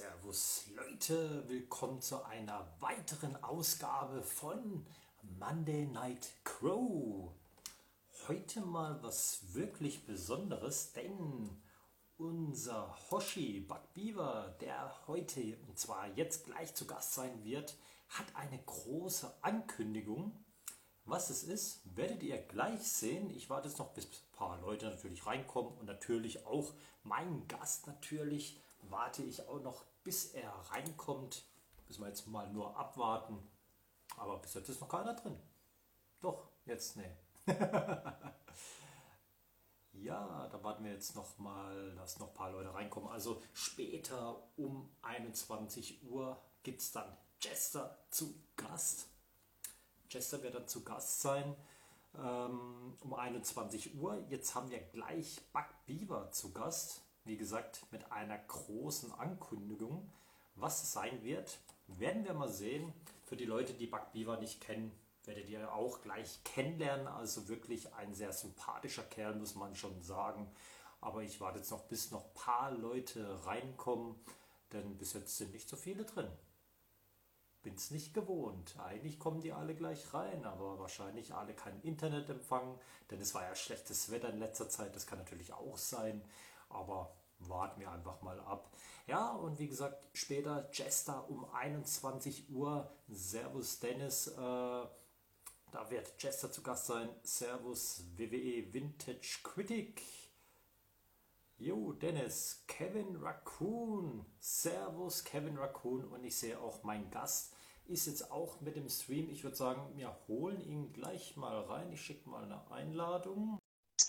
Servus Leute, willkommen zu einer weiteren Ausgabe von Monday Night Crow. Heute mal was wirklich Besonderes, denn unser Hoshi Beaver, der heute und zwar jetzt gleich zu Gast sein wird, hat eine große Ankündigung. Was es ist, werdet ihr gleich sehen. Ich warte jetzt noch, bis ein paar Leute natürlich reinkommen und natürlich auch mein Gast natürlich warte ich auch noch, bis er reinkommt. Müssen wir jetzt mal nur abwarten. Aber bis jetzt ist noch keiner drin. Doch, jetzt ne. ja, da warten wir jetzt noch mal, dass noch ein paar Leute reinkommen. Also später um 21 Uhr gibt es dann Jester zu Gast. Jester wird dann zu Gast sein ähm, um 21 Uhr. Jetzt haben wir gleich Buck Beaver zu Gast wie gesagt, mit einer großen Ankündigung. Was es sein wird, werden wir mal sehen. Für die Leute, die Backbeaver nicht kennen, werdet ihr auch gleich kennenlernen. Also wirklich ein sehr sympathischer Kerl, muss man schon sagen. Aber ich warte jetzt noch, bis noch ein paar Leute reinkommen, denn bis jetzt sind nicht so viele drin. Bin es nicht gewohnt. Eigentlich kommen die alle gleich rein, aber wahrscheinlich alle kein Internetempfang, denn es war ja schlechtes Wetter in letzter Zeit. Das kann natürlich auch sein. Aber warten wir einfach mal ab. Ja, und wie gesagt, später Jester um 21 Uhr. Servus Dennis. Äh, da wird Jester zu Gast sein. Servus WWE Vintage Critic. Jo, Dennis, Kevin Raccoon. Servus, Kevin Raccoon. Und ich sehe auch, mein Gast ist jetzt auch mit dem Stream. Ich würde sagen, wir holen ihn gleich mal rein. Ich schicke mal eine Einladung.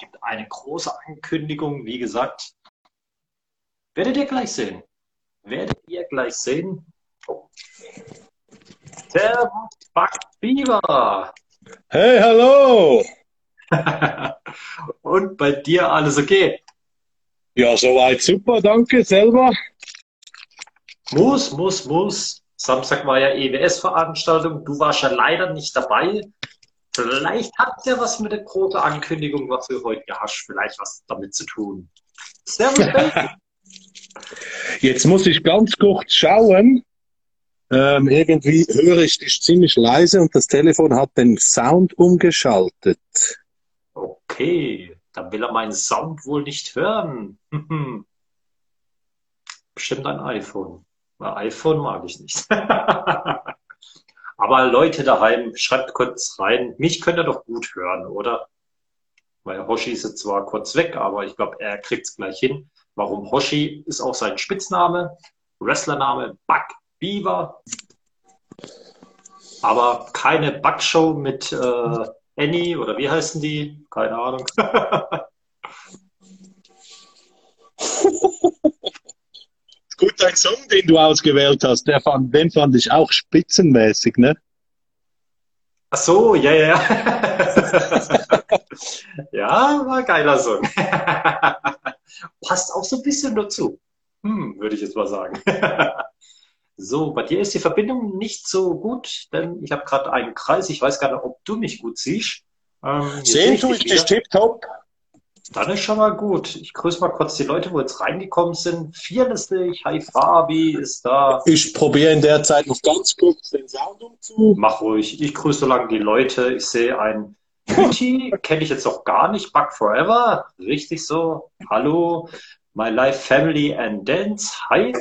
Es gibt eine große Ankündigung. Wie gesagt, Werdet ihr gleich sehen. Werdet ihr gleich sehen. Oh. Servus, Buck Beaver. Hey, hallo. Und bei dir alles okay? Ja, soweit super, danke, selber. Muss, muss, muss. Samstag war ja EWS-Veranstaltung. Du warst ja leider nicht dabei. Vielleicht hat es ja was mit der großen Ankündigung, was wir heute hast, vielleicht was damit zu tun. Servus, Jetzt muss ich ganz kurz schauen. Ähm, irgendwie höre ich dich ziemlich leise und das Telefon hat den Sound umgeschaltet. Okay, dann will er meinen Sound wohl nicht hören. Bestimmt ein iPhone. Ein iPhone mag ich nicht. Aber Leute daheim, schreibt kurz rein. Mich könnt ihr doch gut hören, oder? Weil Hoshi ist jetzt zwar kurz weg, aber ich glaube, er kriegt es gleich hin. Warum Hoshi ist auch sein Spitzname, Wrestlername Buck Beaver. Aber keine Buckshow mit äh, Annie oder wie heißen die? Keine Ahnung. Gut, dein Song, den du ausgewählt hast, der fand, den fand ich auch spitzenmäßig, ne? Ach so, ja, ja. ja, war ein geiler Song. Passt auch so ein bisschen dazu. Hm, würde ich jetzt mal sagen. so, bei dir ist die Verbindung nicht so gut, denn ich habe gerade einen Kreis. Ich weiß gar nicht, ob du mich gut siehst. Ähm, Sehen tue ich dich tipptopp. Dann ist schon mal gut. Ich grüße mal kurz die Leute, wo jetzt reingekommen sind. Vierlistig, hi Fabi ist da. Ich probiere in der Zeit noch ganz kurz den Sound umzu. Mach ruhig. Ich grüße so lange die Leute. Ich sehe ein Beauty kenne ich jetzt noch gar nicht. Bug Forever, richtig so. Hallo, My Life Family and Dance. Hi.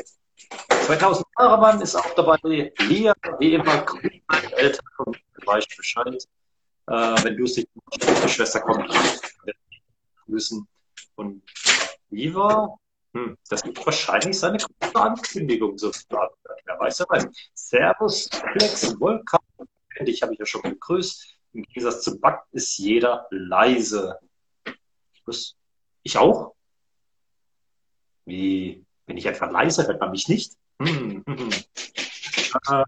2000 Jahre Mann ist auch dabei. Lia, wie immer, meine Eltern weiß Bescheid. Äh, wenn du es nicht die Schwester kommt, grüßen. Und Viva, hm, das gibt wahrscheinlich seine große Ankündigung sozusagen. Wer weiß, wer weiß. Servus, Flex, Volkan. Dich habe ich ja schon begrüßt. Im Gegensatz zu Bug ist jeder leise. Ich, auch? Wie, bin ich etwa leise, hört man mich nicht? Hm, hm, hm. Äh,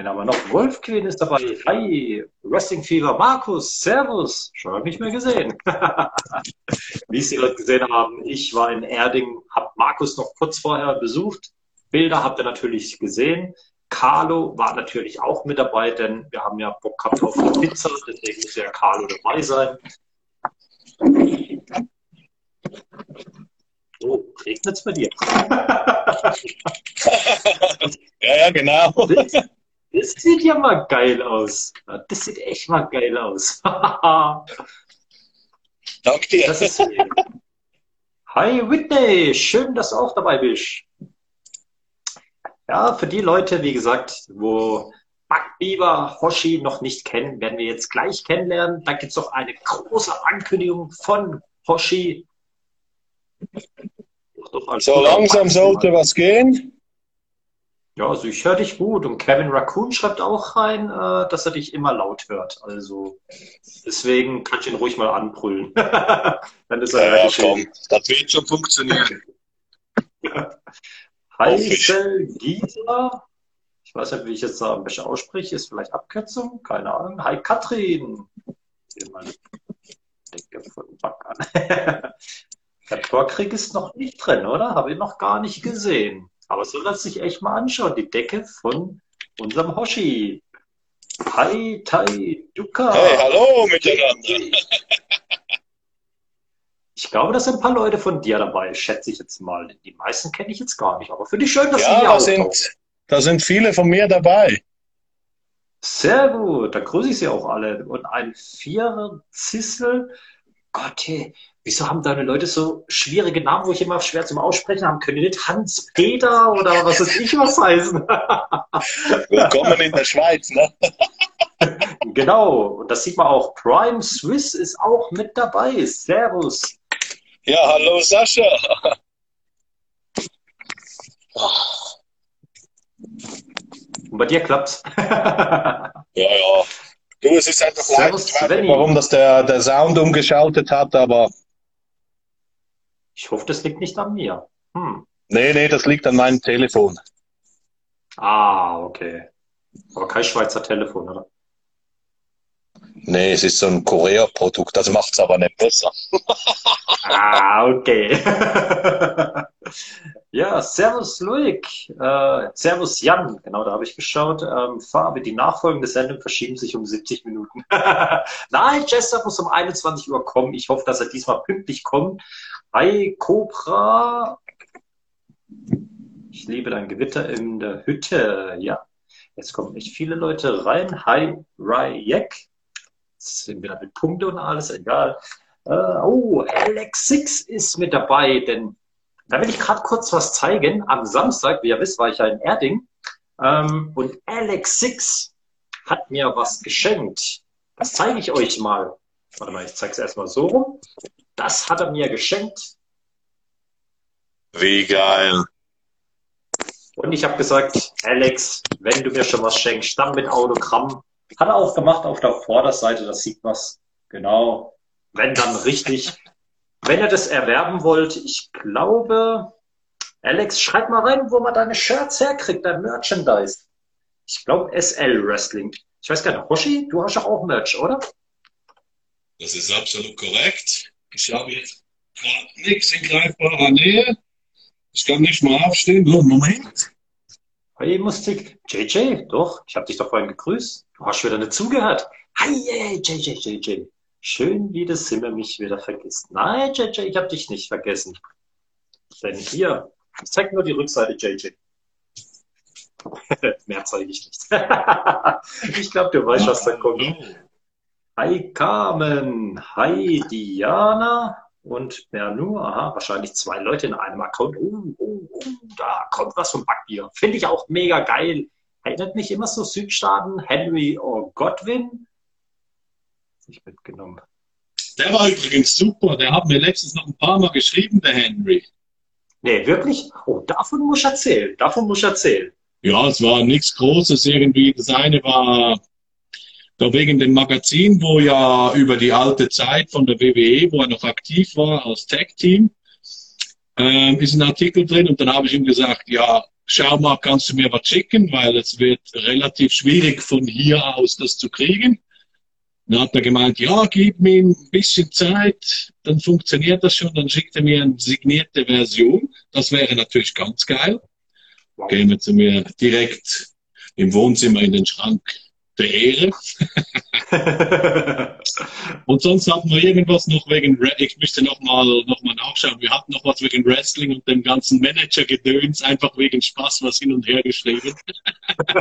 wenn aber noch Wolf Queen ist dabei. Hi, Wrestling Fever, Markus, Servus. Schon habe nicht mehr gesehen. Wie Sie gerade gesehen haben, ich war in Erding, habe Markus noch kurz vorher besucht. Bilder habt ihr natürlich gesehen. Carlo war natürlich auch mit dabei, denn wir haben ja Bock gehabt auf die Pizza, deswegen muss ja Carlo dabei sein. Oh, regnet es bei dir? ja, ja, genau. Das, das, sieht ja mal geil aus. Das sieht echt mal geil aus. Danke dir. Hi Whitney, schön, dass du auch dabei bist. Ja, für die Leute, wie gesagt, wo Backbiber Hoshi noch nicht kennen, werden wir jetzt gleich kennenlernen. Da gibt es noch eine große Ankündigung von Hoshi. so langsam sollte was gehen. Ja, also ich höre dich gut. Und Kevin Raccoon schreibt auch rein, äh, dass er dich immer laut hört. Also deswegen kann ich ihn ruhig mal anbrüllen. Dann ist er ja, komm, das wird schon funktionieren. Heisel Gieser. Ich weiß nicht, wie ich jetzt da am besten ausspreche. Ist vielleicht Abkürzung? Keine Ahnung. Hi Katrin. Decke von Back an. Der Torkrieg ist noch nicht drin, oder? Habe ich noch gar nicht gesehen. Aber so lässt sich echt mal anschauen. Die Decke von unserem Hoshi. Hi, Tai, Duka. Hey, hallo miteinander. Ich glaube, da sind ein paar Leute von dir dabei, schätze ich jetzt mal. Die meisten kenne ich jetzt gar nicht, aber finde ich schön, dass ja, sie hier da sind, da sind viele von mir dabei. Sehr gut, da grüße ich sie auch alle. Und ein Vierer Zissel. Gott, hey, wieso haben deine Leute so schwierige Namen, wo ich immer schwer zum Aussprechen haben? Können die nicht Hans-Peter oder was weiß ich was heißen? Willkommen in der Schweiz, ne? genau, und das sieht man auch. Prime Swiss ist auch mit dabei. Servus. Ja, hallo Sascha. Und bei dir klappt's. ja, ja. Du, es ist einfach Servus, leicht, nicht, warum das der, der Sound umgeschaltet hat, aber. Ich hoffe, das liegt nicht an mir. Hm. Nee, nee, das liegt an meinem Telefon. Ah, okay. Aber kein Schweizer Telefon, oder? Nee, es ist so ein Korea-Produkt, das macht es aber nicht besser. ah, okay. ja, Servus Luik, äh, Servus Jan, genau, da habe ich geschaut. Ähm, Farbe, die nachfolgende Sendung verschieben sich um 70 Minuten. Nein, Chester muss um 21 Uhr kommen. Ich hoffe, dass er diesmal pünktlich kommt. Hi, Cobra. Ich liebe dein Gewitter in der Hütte. Ja, jetzt kommen echt viele Leute rein. Hi, Ryek sind wieder mit Punkte und alles, egal. Äh, oh, Alex Six ist mit dabei, denn da will ich gerade kurz was zeigen. Am Samstag, wie ihr wisst, war ich ja in Erding ähm, und Alex Six hat mir was geschenkt. Das zeige ich euch mal. Warte mal, ich zeige es erstmal so rum. Das hat er mir geschenkt. Wie geil. Und ich habe gesagt, Alex, wenn du mir schon was schenkst, dann mit Autogramm. Hat er auch gemacht auf der Vorderseite, das sieht man genau. Wenn dann richtig, wenn ihr das erwerben wollt, ich glaube, Alex, schreib mal rein, wo man deine Shirts herkriegt, dein Merchandise. Ich glaube SL Wrestling. Ich weiß gar nicht, Hoshi, du hast doch auch Merch, oder? Das ist absolut korrekt. Ich habe jetzt nichts in greifbarer Nähe. Ich kann nicht mal aufstehen. Oh, Moment. Hey, Musik. JJ, doch, ich habe dich doch vorhin gegrüßt. Du hast wieder nicht zugehört. Hi, JJ, JJ. Schön, wie das Zimmer mich wieder vergisst. Nein, JJ, ich habe dich nicht vergessen. Denn hier, ich zeig nur die Rückseite, JJ. Mehr zeige ich nicht. ich glaube, du weißt, was da kommt. Hi, Carmen. Hi, Diana und Bernu, aha, wahrscheinlich zwei Leute in einem Account. Uh, uh, da kommt was vom Backbier. Finde ich auch mega geil. Erinnert mich immer so Südstaaten, Henry or Godwin. Ich mitgenommen. Der war übrigens super. Der hat mir letztens noch ein paar Mal geschrieben, der Henry. Nee, wirklich? Oh, davon muss ich erzählen. Davon muss ich erzählen. Ja, es war nichts Großes irgendwie. Das eine war da wegen dem Magazin, wo ja über die alte Zeit von der WWE, wo er noch aktiv war als Tag-Team, äh, ist ein Artikel drin und dann habe ich ihm gesagt, ja, schau mal, kannst du mir was schicken, weil es wird relativ schwierig von hier aus das zu kriegen. Dann hat er gemeint, ja, gib mir ein bisschen Zeit, dann funktioniert das schon, dann schickt er mir eine signierte Version. Das wäre natürlich ganz geil. Gehen wir zu mir direkt im Wohnzimmer in den Schrank Ehre. und sonst hatten wir irgendwas noch wegen, ich müsste nochmal noch mal nachschauen, wir hatten noch was wegen Wrestling und dem ganzen Manager-Gedöns, einfach wegen Spaß was hin und her geschrieben.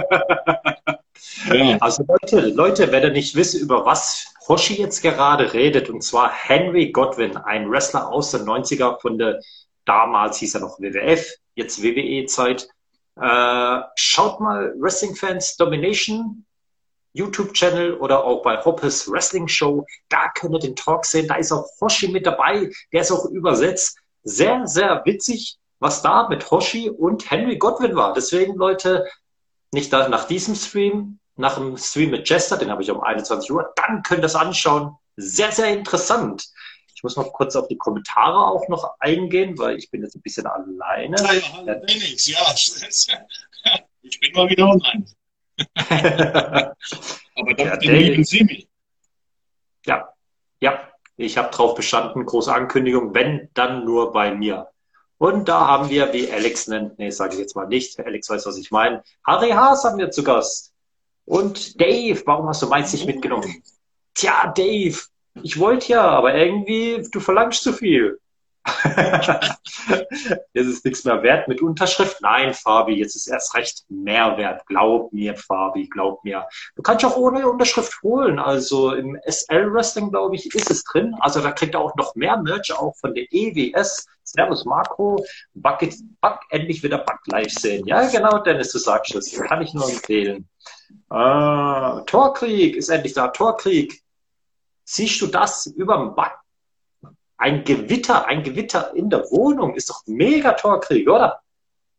ja. Also Leute, Leute, wenn ihr nicht wisst, über was Hoshi jetzt gerade redet, und zwar Henry Godwin, ein Wrestler aus den 90er von der, damals hieß er noch WWF, jetzt WWE-Zeit. Äh, schaut mal Wrestling Fans Domination YouTube-Channel oder auch bei Hoppes Wrestling Show. Da könnt ihr den Talk sehen. Da ist auch Hoshi mit dabei. Der ist auch übersetzt. Sehr, sehr witzig, was da mit Hoshi und Henry Godwin war. Deswegen, Leute, nicht nach diesem Stream, nach dem Stream mit Jester, den habe ich um 21 Uhr, dann könnt ihr das anschauen. Sehr, sehr interessant. Ich muss noch kurz auf die Kommentare auch noch eingehen, weil ich bin jetzt ein bisschen alleine. Ja, ja, ja. Ich bin mal wieder online. Aber dank ja, lieben Simi. Ja, ja, ich habe drauf bestanden, große Ankündigung, wenn, dann nur bei mir. Und da haben wir, wie Alex nennt, nee, sage ich jetzt mal nicht, Alex weiß, was ich meine, Harry Haas haben wir zu Gast. Und Dave, warum hast du meins nicht mitgenommen? Tja, Dave, ich wollte ja, aber irgendwie, du verlangst zu viel. Jetzt ist nichts mehr wert mit Unterschrift. Nein, Fabi, jetzt ist erst recht mehr wert. Glaub mir, Fabi, glaub mir. Du kannst auch ohne Unterschrift holen. Also im SL Wrestling, glaube ich, ist es drin. Also da kriegt er auch noch mehr Merch, auch von der EWS. Servus Marco, Back, Back endlich wieder Back live sehen. Ja, genau, Dennis, du sagst es. Kann ich nur empfehlen. Ah, Torkrieg ist endlich da. Torkrieg. Siehst du das über dem Back? Ein Gewitter, ein Gewitter in der Wohnung ist doch mega Torkrieg, oder?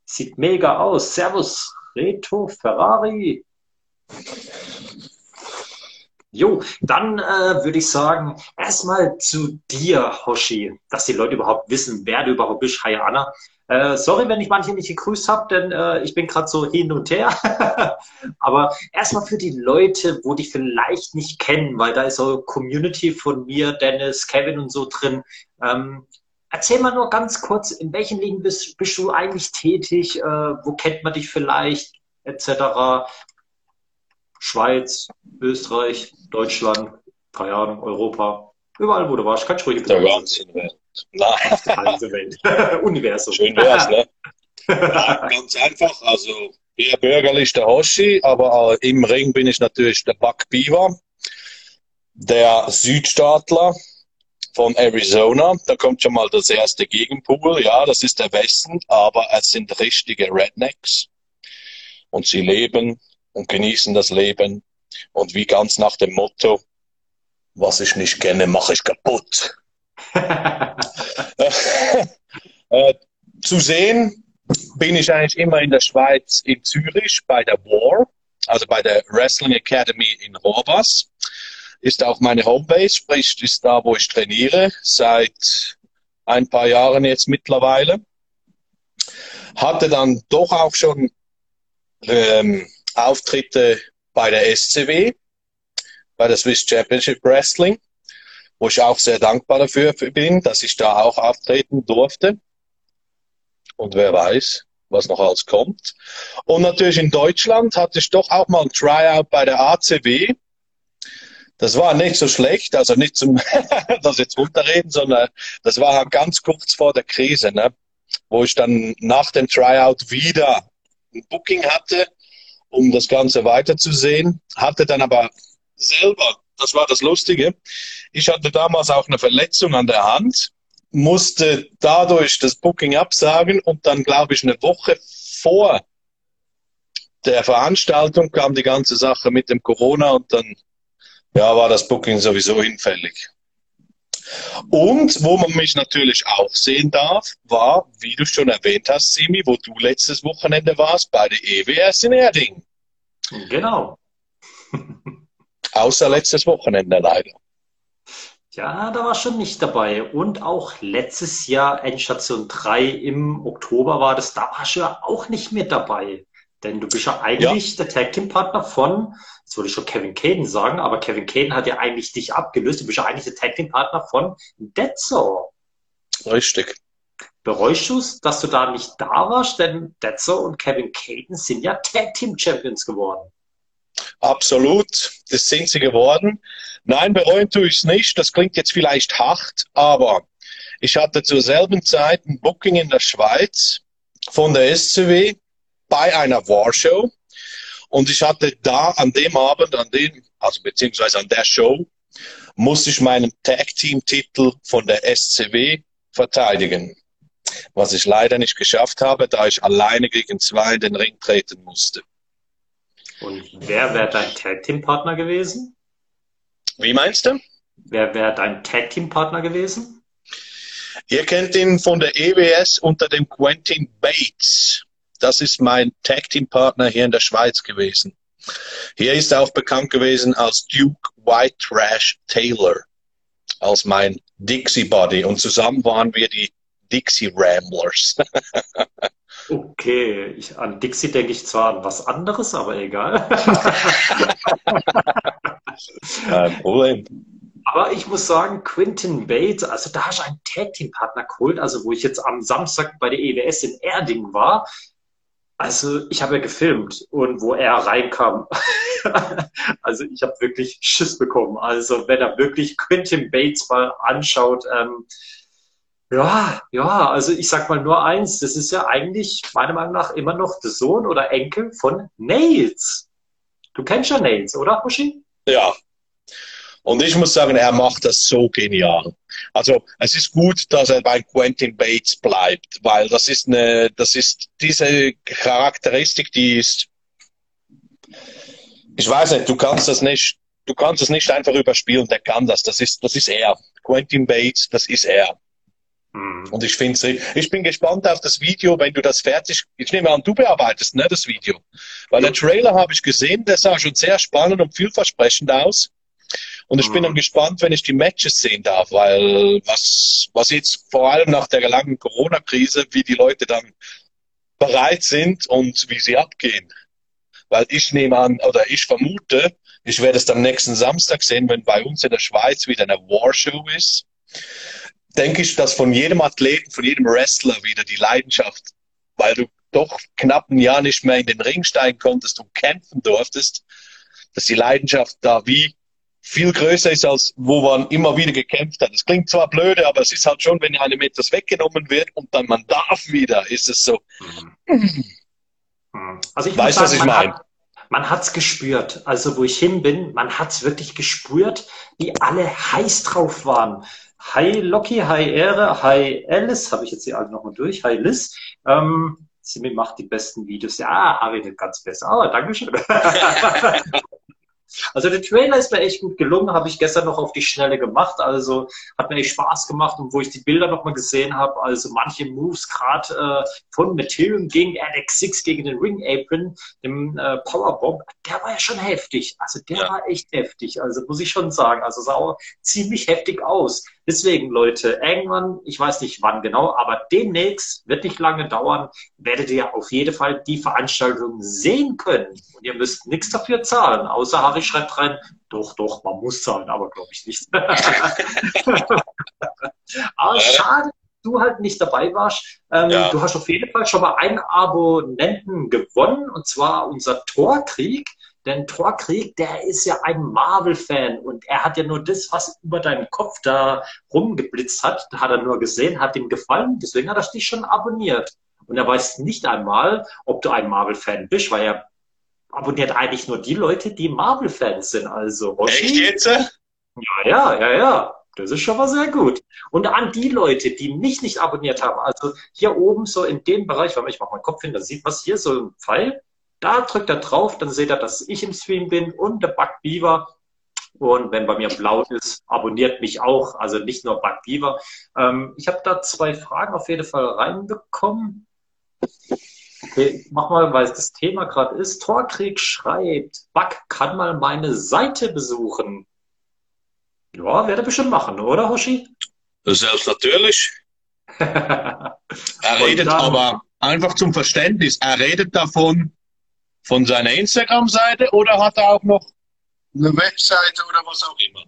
Sieht mega aus. Servus, Reto Ferrari. Jo, dann äh, würde ich sagen, erstmal zu dir, Hoshi, dass die Leute überhaupt wissen, wer du überhaupt bist. Hi, Anna. Äh, sorry, wenn ich manche nicht gegrüßt habe, denn äh, ich bin gerade so hin und her. Aber erstmal für die Leute, wo die vielleicht nicht kennen, weil da ist so Community von mir, Dennis, Kevin und so drin. Ähm, erzähl mal nur ganz kurz, in welchen Ligen bist, bist du eigentlich tätig? Äh, wo kennt man dich vielleicht? Etc. Schweiz, Österreich, Deutschland, keine Ahnung, Europa. Überall, wo du warst, kannst du ruhig Der ganze Welt. Universum. Schön wär's, ne? Ja, ganz einfach. Also, eher bürgerlich der Hoshi, aber im Ring bin ich natürlich der Buck Beaver, der Südstaatler von Arizona. Da kommt schon mal das erste Gegenpool. Ja, das ist der Westen, aber es sind richtige Rednecks. Und sie leben und genießen das Leben. Und wie ganz nach dem Motto, was ich nicht kenne, mache ich kaputt. äh, zu sehen bin ich eigentlich immer in der Schweiz, in Zürich, bei der War, also bei der Wrestling Academy in Rohrbas. Ist auch meine Homebase, sprich, ist da, wo ich trainiere, seit ein paar Jahren jetzt mittlerweile. Hatte dann doch auch schon ähm, Auftritte bei der SCW, bei der Swiss Championship Wrestling wo ich auch sehr dankbar dafür bin, dass ich da auch auftreten durfte. Und wer weiß, was noch alles kommt. Und natürlich in Deutschland hatte ich doch auch mal ein Tryout bei der ACW. Das war nicht so schlecht, also nicht zum das jetzt runterreden, sondern das war ganz kurz vor der Krise, ne? wo ich dann nach dem Tryout wieder ein Booking hatte, um das Ganze weiterzusehen, hatte dann aber selber das war das Lustige. Ich hatte damals auch eine Verletzung an der Hand, musste dadurch das Booking absagen und dann, glaube ich, eine Woche vor der Veranstaltung kam die ganze Sache mit dem Corona und dann ja, war das Booking sowieso hinfällig. Und wo man mich natürlich auch sehen darf, war, wie du schon erwähnt hast, Simi, wo du letztes Wochenende warst, bei der EWS in Erding. Genau. Außer letztes Wochenende leider. Ja, da war schon nicht dabei. Und auch letztes Jahr Endstation 3 im Oktober war das, da warst du ja auch nicht mit dabei. Denn du bist ja eigentlich ja. der Tag Team Partner von, jetzt würde ich schon Kevin Caden sagen, aber Kevin Caden hat ja eigentlich dich abgelöst. Du bist ja eigentlich der Tag Team Partner von Detzo. Richtig. Bereust du es, dass du da nicht da warst? Denn Detzo und Kevin Caden sind ja Tag Team Champions geworden. Absolut, das sind sie geworden. Nein, bereuen tue ich es nicht. Das klingt jetzt vielleicht hart, aber ich hatte zur selben Zeit ein Booking in der Schweiz von der SCW bei einer Warshow. Und ich hatte da an dem Abend, an dem, also beziehungsweise an der Show, musste ich meinen Tag-Team-Titel von der SCW verteidigen. Was ich leider nicht geschafft habe, da ich alleine gegen zwei in den Ring treten musste. Und wer wäre dein Tag-Team-Partner gewesen? Wie meinst du? Wer wäre dein Tag-Team-Partner gewesen? Ihr kennt ihn von der EWS unter dem Quentin Bates. Das ist mein Tag-Team-Partner hier in der Schweiz gewesen. Hier ist er auch bekannt gewesen als Duke White Trash Taylor, als mein Dixie Buddy. Und zusammen waren wir die Dixie Ramblers. Okay, ich, an Dixie denke ich zwar an was anderes, aber egal. Kein Problem. Aber ich muss sagen, Quinton Bates, also da hast du einen Tag-Team-Partner geholt, also wo ich jetzt am Samstag bei der EWS in Erding war. Also ich habe ja gefilmt und wo er reinkam, also ich habe wirklich Schiss bekommen. Also wenn er wirklich Quinton Bates mal anschaut, ähm, ja, ja, also ich sag mal nur eins, das ist ja eigentlich meiner Meinung nach immer noch der Sohn oder Enkel von Nails. Du kennst ja Nails, oder, Hoshi? Ja. Und ich muss sagen, er macht das so genial. Also es ist gut, dass er bei Quentin Bates bleibt, weil das ist eine, das ist diese Charakteristik, die ist, ich weiß nicht, du kannst das nicht, du kannst das nicht einfach überspielen, der kann das, das ist, das ist er. Quentin Bates, das ist er. Mhm. Und ich finde ich bin gespannt auf das Video, wenn du das fertig, ich nehme an, du bearbeitest, ne, das Video. Weil ja. der Trailer habe ich gesehen, der sah schon sehr spannend und vielversprechend aus. Und ich mhm. bin dann gespannt, wenn ich die Matches sehen darf, weil was, was jetzt vor allem nach der langen Corona-Krise, wie die Leute dann bereit sind und wie sie abgehen. Weil ich nehme an, oder ich vermute, ich werde es dann nächsten Samstag sehen, wenn bei uns in der Schweiz wieder eine Warshow ist denke ich, dass von jedem Athleten, von jedem Wrestler wieder die Leidenschaft, weil du doch knapp ein Jahr nicht mehr in den Ring steigen konntest und kämpfen durftest, dass die Leidenschaft da wie viel größer ist, als wo man immer wieder gekämpft hat. Es klingt zwar blöde, aber es ist halt schon, wenn einem etwas weggenommen wird und dann man darf wieder, ist es so. Mhm. Also ich weißt du, was ich meine? man hat's gespürt. Also wo ich hin bin, man hat's wirklich gespürt, wie alle heiß drauf waren. Hi Loki, hi Ehre, hi Alice, habe ich jetzt hier alle nochmal durch, hi Liz. Ähm, sie macht die besten Videos. Ja, habe ich nicht ganz besser, aber Dankeschön. Also der Trailer ist mir echt gut gelungen, habe ich gestern noch auf die Schnelle gemacht. Also hat mir echt Spaß gemacht und wo ich die Bilder nochmal gesehen habe, also manche Moves gerade äh, von Materium gegen RX6 gegen den Ring Apron, dem äh, Powerbomb, der war ja schon heftig. Also der ja. war echt heftig. Also muss ich schon sagen. Also sah auch ziemlich heftig aus. Deswegen, Leute, irgendwann, ich weiß nicht wann genau, aber demnächst, wird nicht lange dauern, werdet ihr auf jeden Fall die Veranstaltung sehen können. Und ihr müsst nichts dafür zahlen, außer Harry schreibt rein, doch, doch, man muss zahlen, aber glaube ich nicht. aber schade, du halt nicht dabei warst. Ähm, ja. Du hast auf jeden Fall schon mal einen Abonnenten gewonnen, und zwar unser Torkrieg. Denn Torkrieg, der ist ja ein Marvel-Fan und er hat ja nur das, was über deinen Kopf da rumgeblitzt hat, hat er nur gesehen, hat ihm gefallen, deswegen hat er dich schon abonniert. Und er weiß nicht einmal, ob du ein Marvel-Fan bist, weil er abonniert eigentlich nur die Leute, die Marvel-Fans sind. Also Roshi, Echt jetzt? Ja, ja, ja, ja. Das ist schon mal sehr gut. Und an die Leute, die mich nicht abonniert haben, also hier oben so in dem Bereich, wenn ich mache meinen Kopf hin, dann sieht man hier so ein Pfeil. Da drückt er drauf, dann seht ihr, dass ich im Stream bin und der Bug Beaver. Und wenn bei mir blau ist, abonniert mich auch, also nicht nur Bug Beaver. Ähm, ich habe da zwei Fragen auf jeden Fall reinbekommen. Okay, mach mal, weil das Thema gerade ist. Torkrieg schreibt, Bug kann mal meine Seite besuchen. Ja, werde bestimmt machen, oder Hoshi? Selbst natürlich. er redet dann, aber einfach zum Verständnis, er redet davon, von seiner Instagram-Seite oder hat er auch noch eine Webseite oder was auch immer?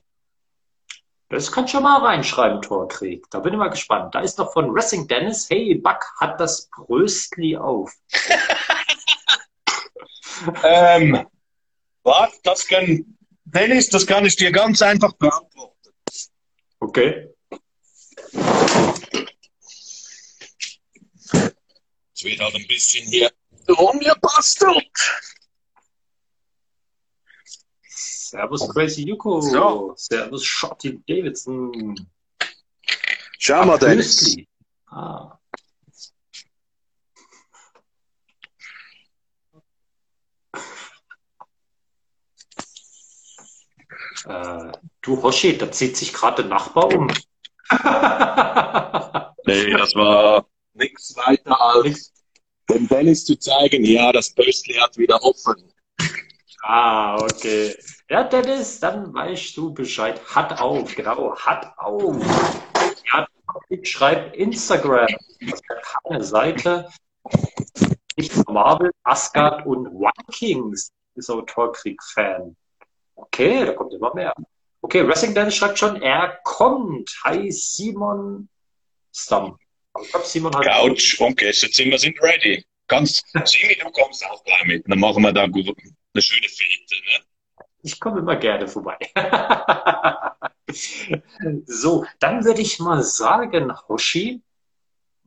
Das kann schon mal reinschreiben, Torkrieg. Da bin ich mal gespannt. Da ist noch von Wrestling Dennis, hey, Buck hat das Bröstli auf. ähm, Was? Das kann, Dennis, das kann ich dir ganz einfach beantworten. Okay. Es wird halt ein bisschen hier rumgebastelt. Servus Crazy Yuko. So. Servus Shotty Davidson. Schau mal, Dennis. Ah. Äh, du Hoshi, da zieht sich gerade der Nachbar um. Nee, das war nichts weiter als dem Dennis zu zeigen, ja, das Pöstli hat wieder offen. Ah, okay. Ja, Dennis, dann weißt du Bescheid. Hat auf, genau, hat auf. Ja, ich schreibe Instagram. Das ist keine Seite. Nicht Marvel, Asgard und Vikings ist auch Torkrieg-Fan. Okay, da kommt immer mehr. Okay, Wrestling Dennis schreibt schon, er kommt. Hi Simon Stam. Simon hat. Couch und Gästezimmer sind ready. Ganz, Simi, du kommst auch gleich mit. Dann machen wir da gut, eine schöne Fete. Ne? Ich komme immer gerne vorbei. so, dann würde ich mal sagen, Hoshi,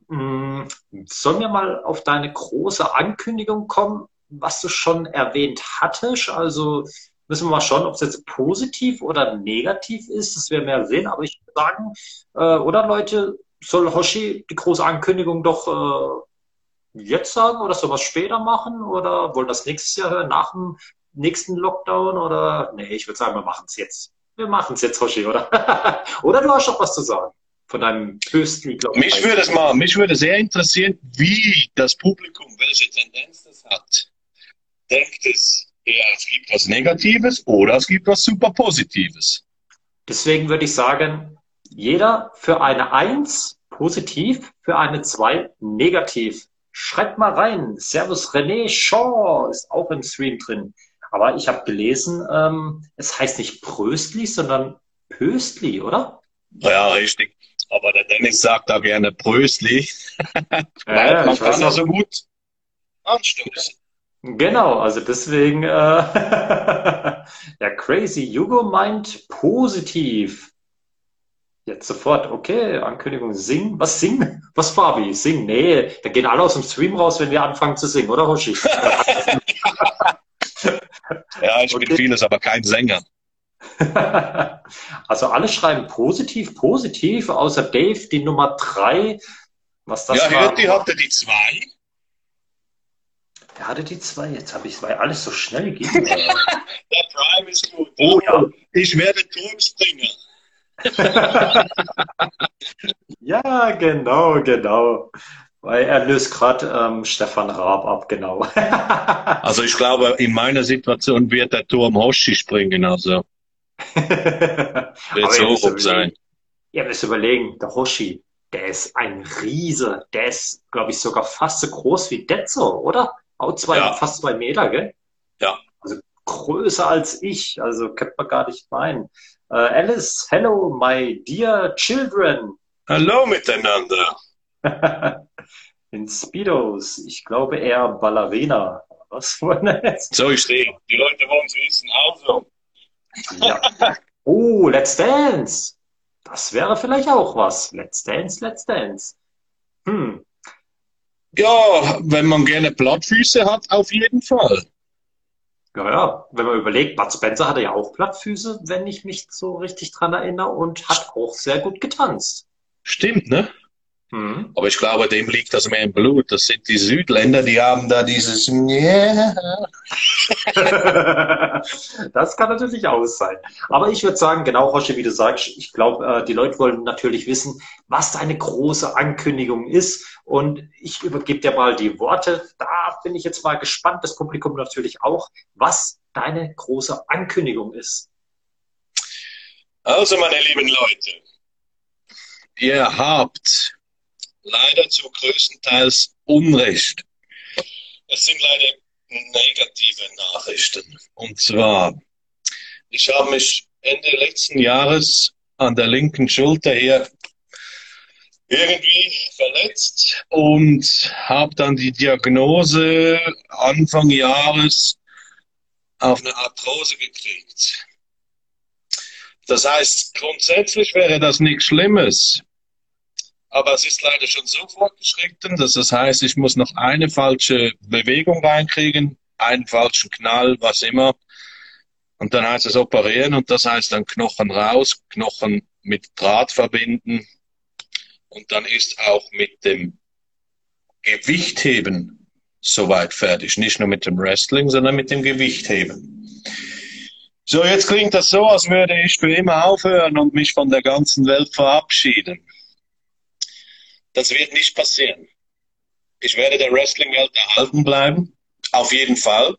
mh, sollen wir mal auf deine große Ankündigung kommen, was du schon erwähnt hattest? Also müssen wir mal schauen, ob es jetzt positiv oder negativ ist. Das werden wir ja sehen. Aber ich würde sagen, äh, oder Leute, soll Hoshi die große Ankündigung doch äh, jetzt sagen oder soll was später machen? Oder wollen das nächstes Jahr hören, nach dem nächsten Lockdown? Oder nee, ich würde sagen, wir machen es jetzt. Wir machen es jetzt, Hoshi, oder? oder du hast doch was zu sagen von deinem höchsten, glaube Mich würde es mal, mich würde sehr interessieren, wie das Publikum, welche Tendenz das hat. Denkt es eher, es gibt was Negatives oder es gibt was super Positives? Deswegen würde ich sagen, jeder für eine 1 positiv, für eine 2 negativ. Schreibt mal rein. Servus René Shaw ist auch im Stream drin. Aber ich habe gelesen, ähm, es heißt nicht Pröstli, sondern Pöstli, oder? Ja, richtig. Aber der Dennis sagt da gerne Brösli. Ja, man ich weiß kann ja auch. so gut anstoßen. Genau, also deswegen, äh, ja, crazy. Hugo meint positiv. Jetzt sofort, okay, Ankündigung, singen. Was singen? Was, Fabi? Singen? Nee, da gehen alle aus dem Stream raus, wenn wir anfangen zu singen, oder, Hoshi? Ja, ich Okay. bin vieles, aber kein Sänger. Also alle schreiben positiv, positiv, außer Dave, die Nummer drei. Was das ja, war. Hirti hatte die zwei. Wer hatte die zwei? Jetzt habe ich es, weil alles so schnell ging. äh. Der Prime ist gut. Oh ja. Ich werde Turmspringer. ja, genau, genau. Weil er löst gerade ähm, Stefan Raab ab, genau. Also ich glaube, in meiner Situation wird der Turm Hoshi springen. Also wird so hoch sein. überlegen, ihr müsst überlegen, der Hoshi, der ist ein Riese. Der ist, glaube ich, sogar fast so groß wie Detzo, oder? Auch zwei, Ja. fast zwei Meter, gell? Ja. Also größer als ich. Also könnte man gar nicht meinen. Äh, Alice, hello, my dear children. Hallo miteinander. In Speedos. Ich glaube eher Ballerina. Was wollen wir jetzt? So, ich stehe. Die Leute wollen es wissen. Also, Ja. Oh, Let's Dance. Das wäre vielleicht auch was. Let's Dance, Let's Dance. Hm. ja, wenn man gerne Plattfüße hat, auf jeden Fall. Ja, ja. Wenn man überlegt, Bud Spencer hatte ja auch Plattfüße, wenn ich mich so richtig dran erinnere, und hat auch sehr gut getanzt. Stimmt, ne? Hm. Aber ich glaube, dem liegt das mehr im Blut. Das sind die Südländer, die haben da dieses. Das kann natürlich auch sein. Aber ich würde sagen, genau, Roche, wie du sagst, ich glaube, äh, die Leute wollen natürlich wissen, was deine große Ankündigung ist. Und ich übergebe dir mal die Worte. Da bin ich jetzt mal gespannt, das Publikum natürlich auch, was deine große Ankündigung ist. Also, meine lieben Leute, ihr habt leider zu größtenteils Unrecht. Es sind leider negative Nachrichten. Und zwar, ich habe mich Ende letzten Jahres an der linken Schulter hier irgendwie verletzt und habe dann die Diagnose Anfang Jahres auf eine Arthrose gekriegt. Das heißt, grundsätzlich wäre das nichts Schlimmes. Aber es ist leider schon so fortgeschritten, dass das heißt, ich muss noch eine falsche Bewegung reinkriegen, einen falschen Knall, was immer. Und dann heißt es operieren und das heißt dann Knochen raus, Knochen mit Draht verbinden. Und dann ist auch mit dem Gewichtheben soweit fertig. Nicht nur mit dem Wrestling, sondern mit dem Gewichtheben. So, jetzt klingt das so, als würde ich für immer aufhören und mich von der ganzen Welt verabschieden. Das wird nicht passieren. Ich werde der Wrestling-Welt erhalten bleiben. Auf jeden Fall.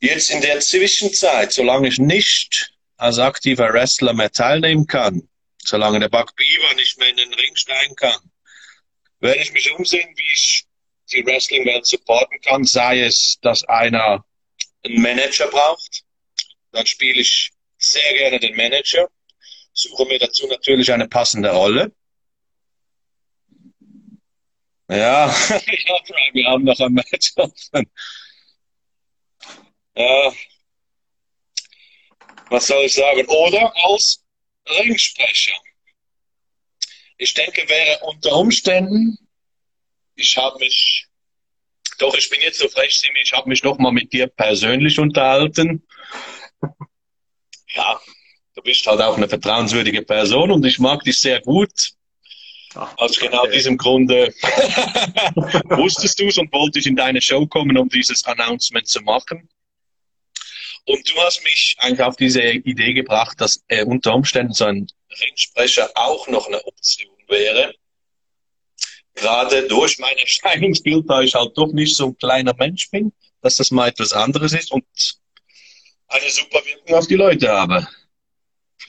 Jetzt in der Zwischenzeit, solange ich nicht als aktiver Wrestler mehr teilnehmen kann, solange der Buck Beaver nicht mehr in den Ring steigen kann, werde ich mich umsehen, wie ich die Wrestling-Welt supporten kann, sei es, dass einer einen Manager braucht, dann spiele ich sehr gerne den Manager, suche mir dazu natürlich eine passende Rolle. Ja, wir haben noch ein Match offen. Ja. Was soll ich sagen? Oder als Ringsprecher. Ich denke, wäre unter Umständen, ich habe mich, doch, ich bin jetzt so frech, Simi, ich habe mich noch mal mit dir persönlich unterhalten. Ja, du bist halt auch eine vertrauenswürdige Person und ich mag dich sehr gut. Ach, Aus genau okay. diesem Grunde wusstest du es und wollte ich in deine Show kommen, um dieses Announcement zu machen. Und du hast mich eigentlich auf diese Idee gebracht, dass äh, unter Umständen so ein Ringsprecher auch noch eine Option wäre. Gerade durch mein Erscheinungsbild, da ich halt doch nicht so ein kleiner Mensch bin, dass das mal etwas anderes ist und eine super Wirkung auf die Leute habe.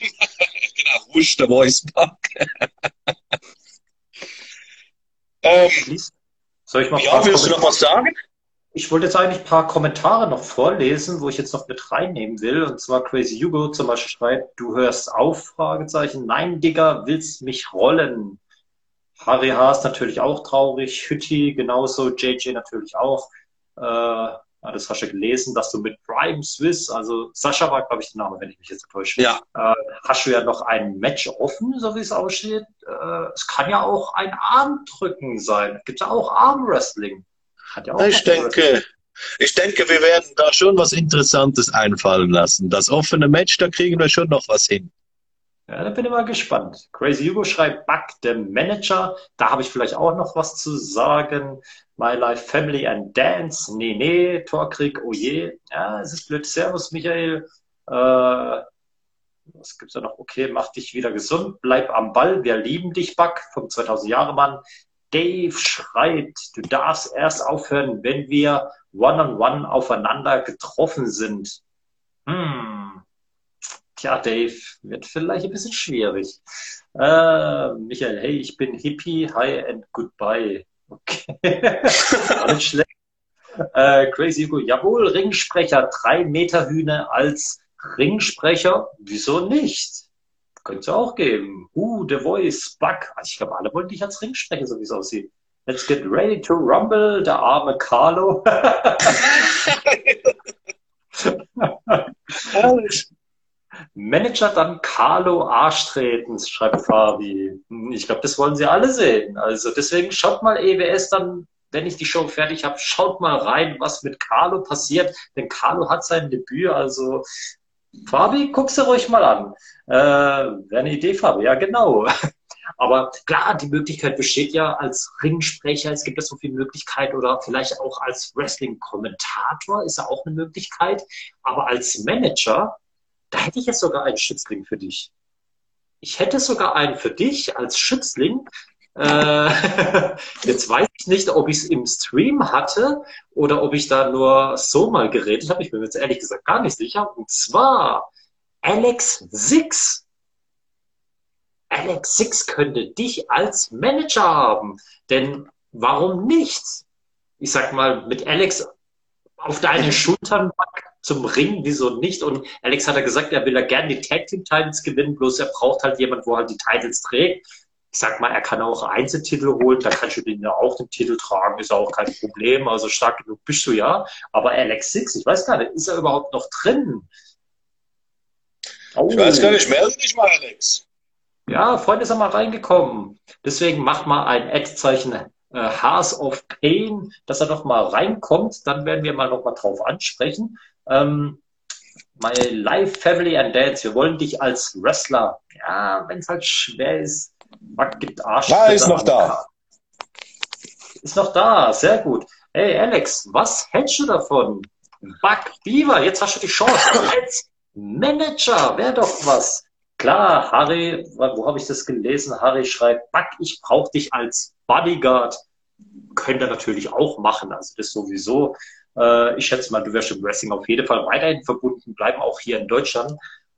genau, wusch der Voice Pack. ähm, Soll ich mal ja, willst du noch was sagen? Ich wollte jetzt eigentlich ein paar Kommentare noch vorlesen, wo ich jetzt noch mit reinnehmen will. Und zwar Crazy Hugo zum Beispiel schreibt, du hörst auf, Fragezeichen. Nein, Digga, willst mich rollen. Harry Haas natürlich auch traurig. Hütti genauso. JJ natürlich auch. Äh, das hast du gelesen, dass du mit Prime Swiss, also Sascha war, glaube ich, der Name, wenn ich mich jetzt täusche. Ja. Äh, hast du ja noch ein Match offen, so wie es aussieht. Äh, es kann ja auch ein Armdrücken sein. Gibt ja auch Armwrestling. Hat ja auch ich denke, ich denke, wir werden da schon was Interessantes einfallen lassen. Das offene Match, da kriegen wir schon noch was hin. Ja, da bin ich mal gespannt. Crazy Hugo schreibt Bug, der Manager. Da habe ich vielleicht auch noch was zu sagen. My Life Family and Dance. Nee, nee. Torkrieg, oh je. Ja, es ist blöd. Servus, Michael. Äh, was gibt's da noch? Okay, mach dich wieder gesund. Bleib am Ball. Wir lieben dich, Bug, vom 2000 Jahre Mann. Dave schreibt, du darfst erst aufhören, wenn wir one-on-one -on -one aufeinander getroffen sind. Hm. Tja, Dave, wird vielleicht ein bisschen schwierig. Äh, Michael, hey, ich bin Hippie, hi and goodbye. Okay. Alles schlecht. Äh, Crazy Hugo, jawohl, Ringsprecher, drei Meter Hühner als Ringsprecher. Wieso nicht? Könnte es auch geben. Uh, The Voice, Buck. Also ich glaube, alle wollen dich als Ringsprecher, so wie es aussieht. Let's get ready to rumble, der arme Carlo. Manager dann Carlo Arschtretens, schreibt Fabi. Ich glaube, das wollen sie alle sehen. Also deswegen schaut mal EWS dann, wenn ich die Show fertig habe, schaut mal rein, was mit Carlo passiert. Denn Carlo hat sein Debüt, also Fabi, guck's dir ruhig mal an. Äh, Wäre eine Idee, Fabi, ja genau. Aber klar, die Möglichkeit besteht ja als Ringsprecher, es gibt ja so viele Möglichkeiten oder vielleicht auch als Wrestling-Kommentator ist ja auch eine Möglichkeit. Aber als Manager, da hätte ich jetzt sogar einen Schützling für dich. Ich hätte sogar einen für dich als Schützling, äh, jetzt weiß ich nicht, ob ich es im Stream hatte oder ob ich da nur so mal geredet habe. Ich bin mir jetzt ehrlich gesagt gar nicht sicher. Und zwar Alex Six. Alex Six könnte dich als Manager haben. Denn warum nicht? Ich sag mal, mit Alex auf deinen Schultern zum Ring, wieso nicht? Und Alex hat ja gesagt, er will ja gerne die Tag Team Titles gewinnen, bloß er braucht halt jemand, wo halt die Titles trägt ich sag mal, er kann auch Einzeltitel holen, da kannst du den ja auch den Titel tragen, ist auch kein Problem. Also stark genug bist du ja. Aber Alex Six, ich weiß gar nicht, ist er überhaupt noch drin? Oh. Ich weiß gar nicht, melde dich mal, Alex. Ja, Freund ist er mal reingekommen. Deswegen macht mal ein Ad-Zeichen äh, Hearts of Pain, dass er noch mal reinkommt. Dann werden wir mal noch mal drauf ansprechen. Ähm, my Life, Family and Dance. Wir wollen dich als Wrestler. Ja, wenn es halt schwer ist, Mack gibt Arsch. Ja, ist noch da. Ist noch da, sehr gut. Hey Alex, was hältst du davon? Buck Beaver, jetzt hast du die Chance. Als Manager, wäre doch was. Klar, Harry, wo habe ich das gelesen? Harry schreibt, Buck, ich brauche dich als Bodyguard. Könnte er natürlich auch machen, also das sowieso. Äh, ich schätze mal, du wirst im Wrestling auf jeden Fall weiterhin verbunden bleiben, auch hier in Deutschland.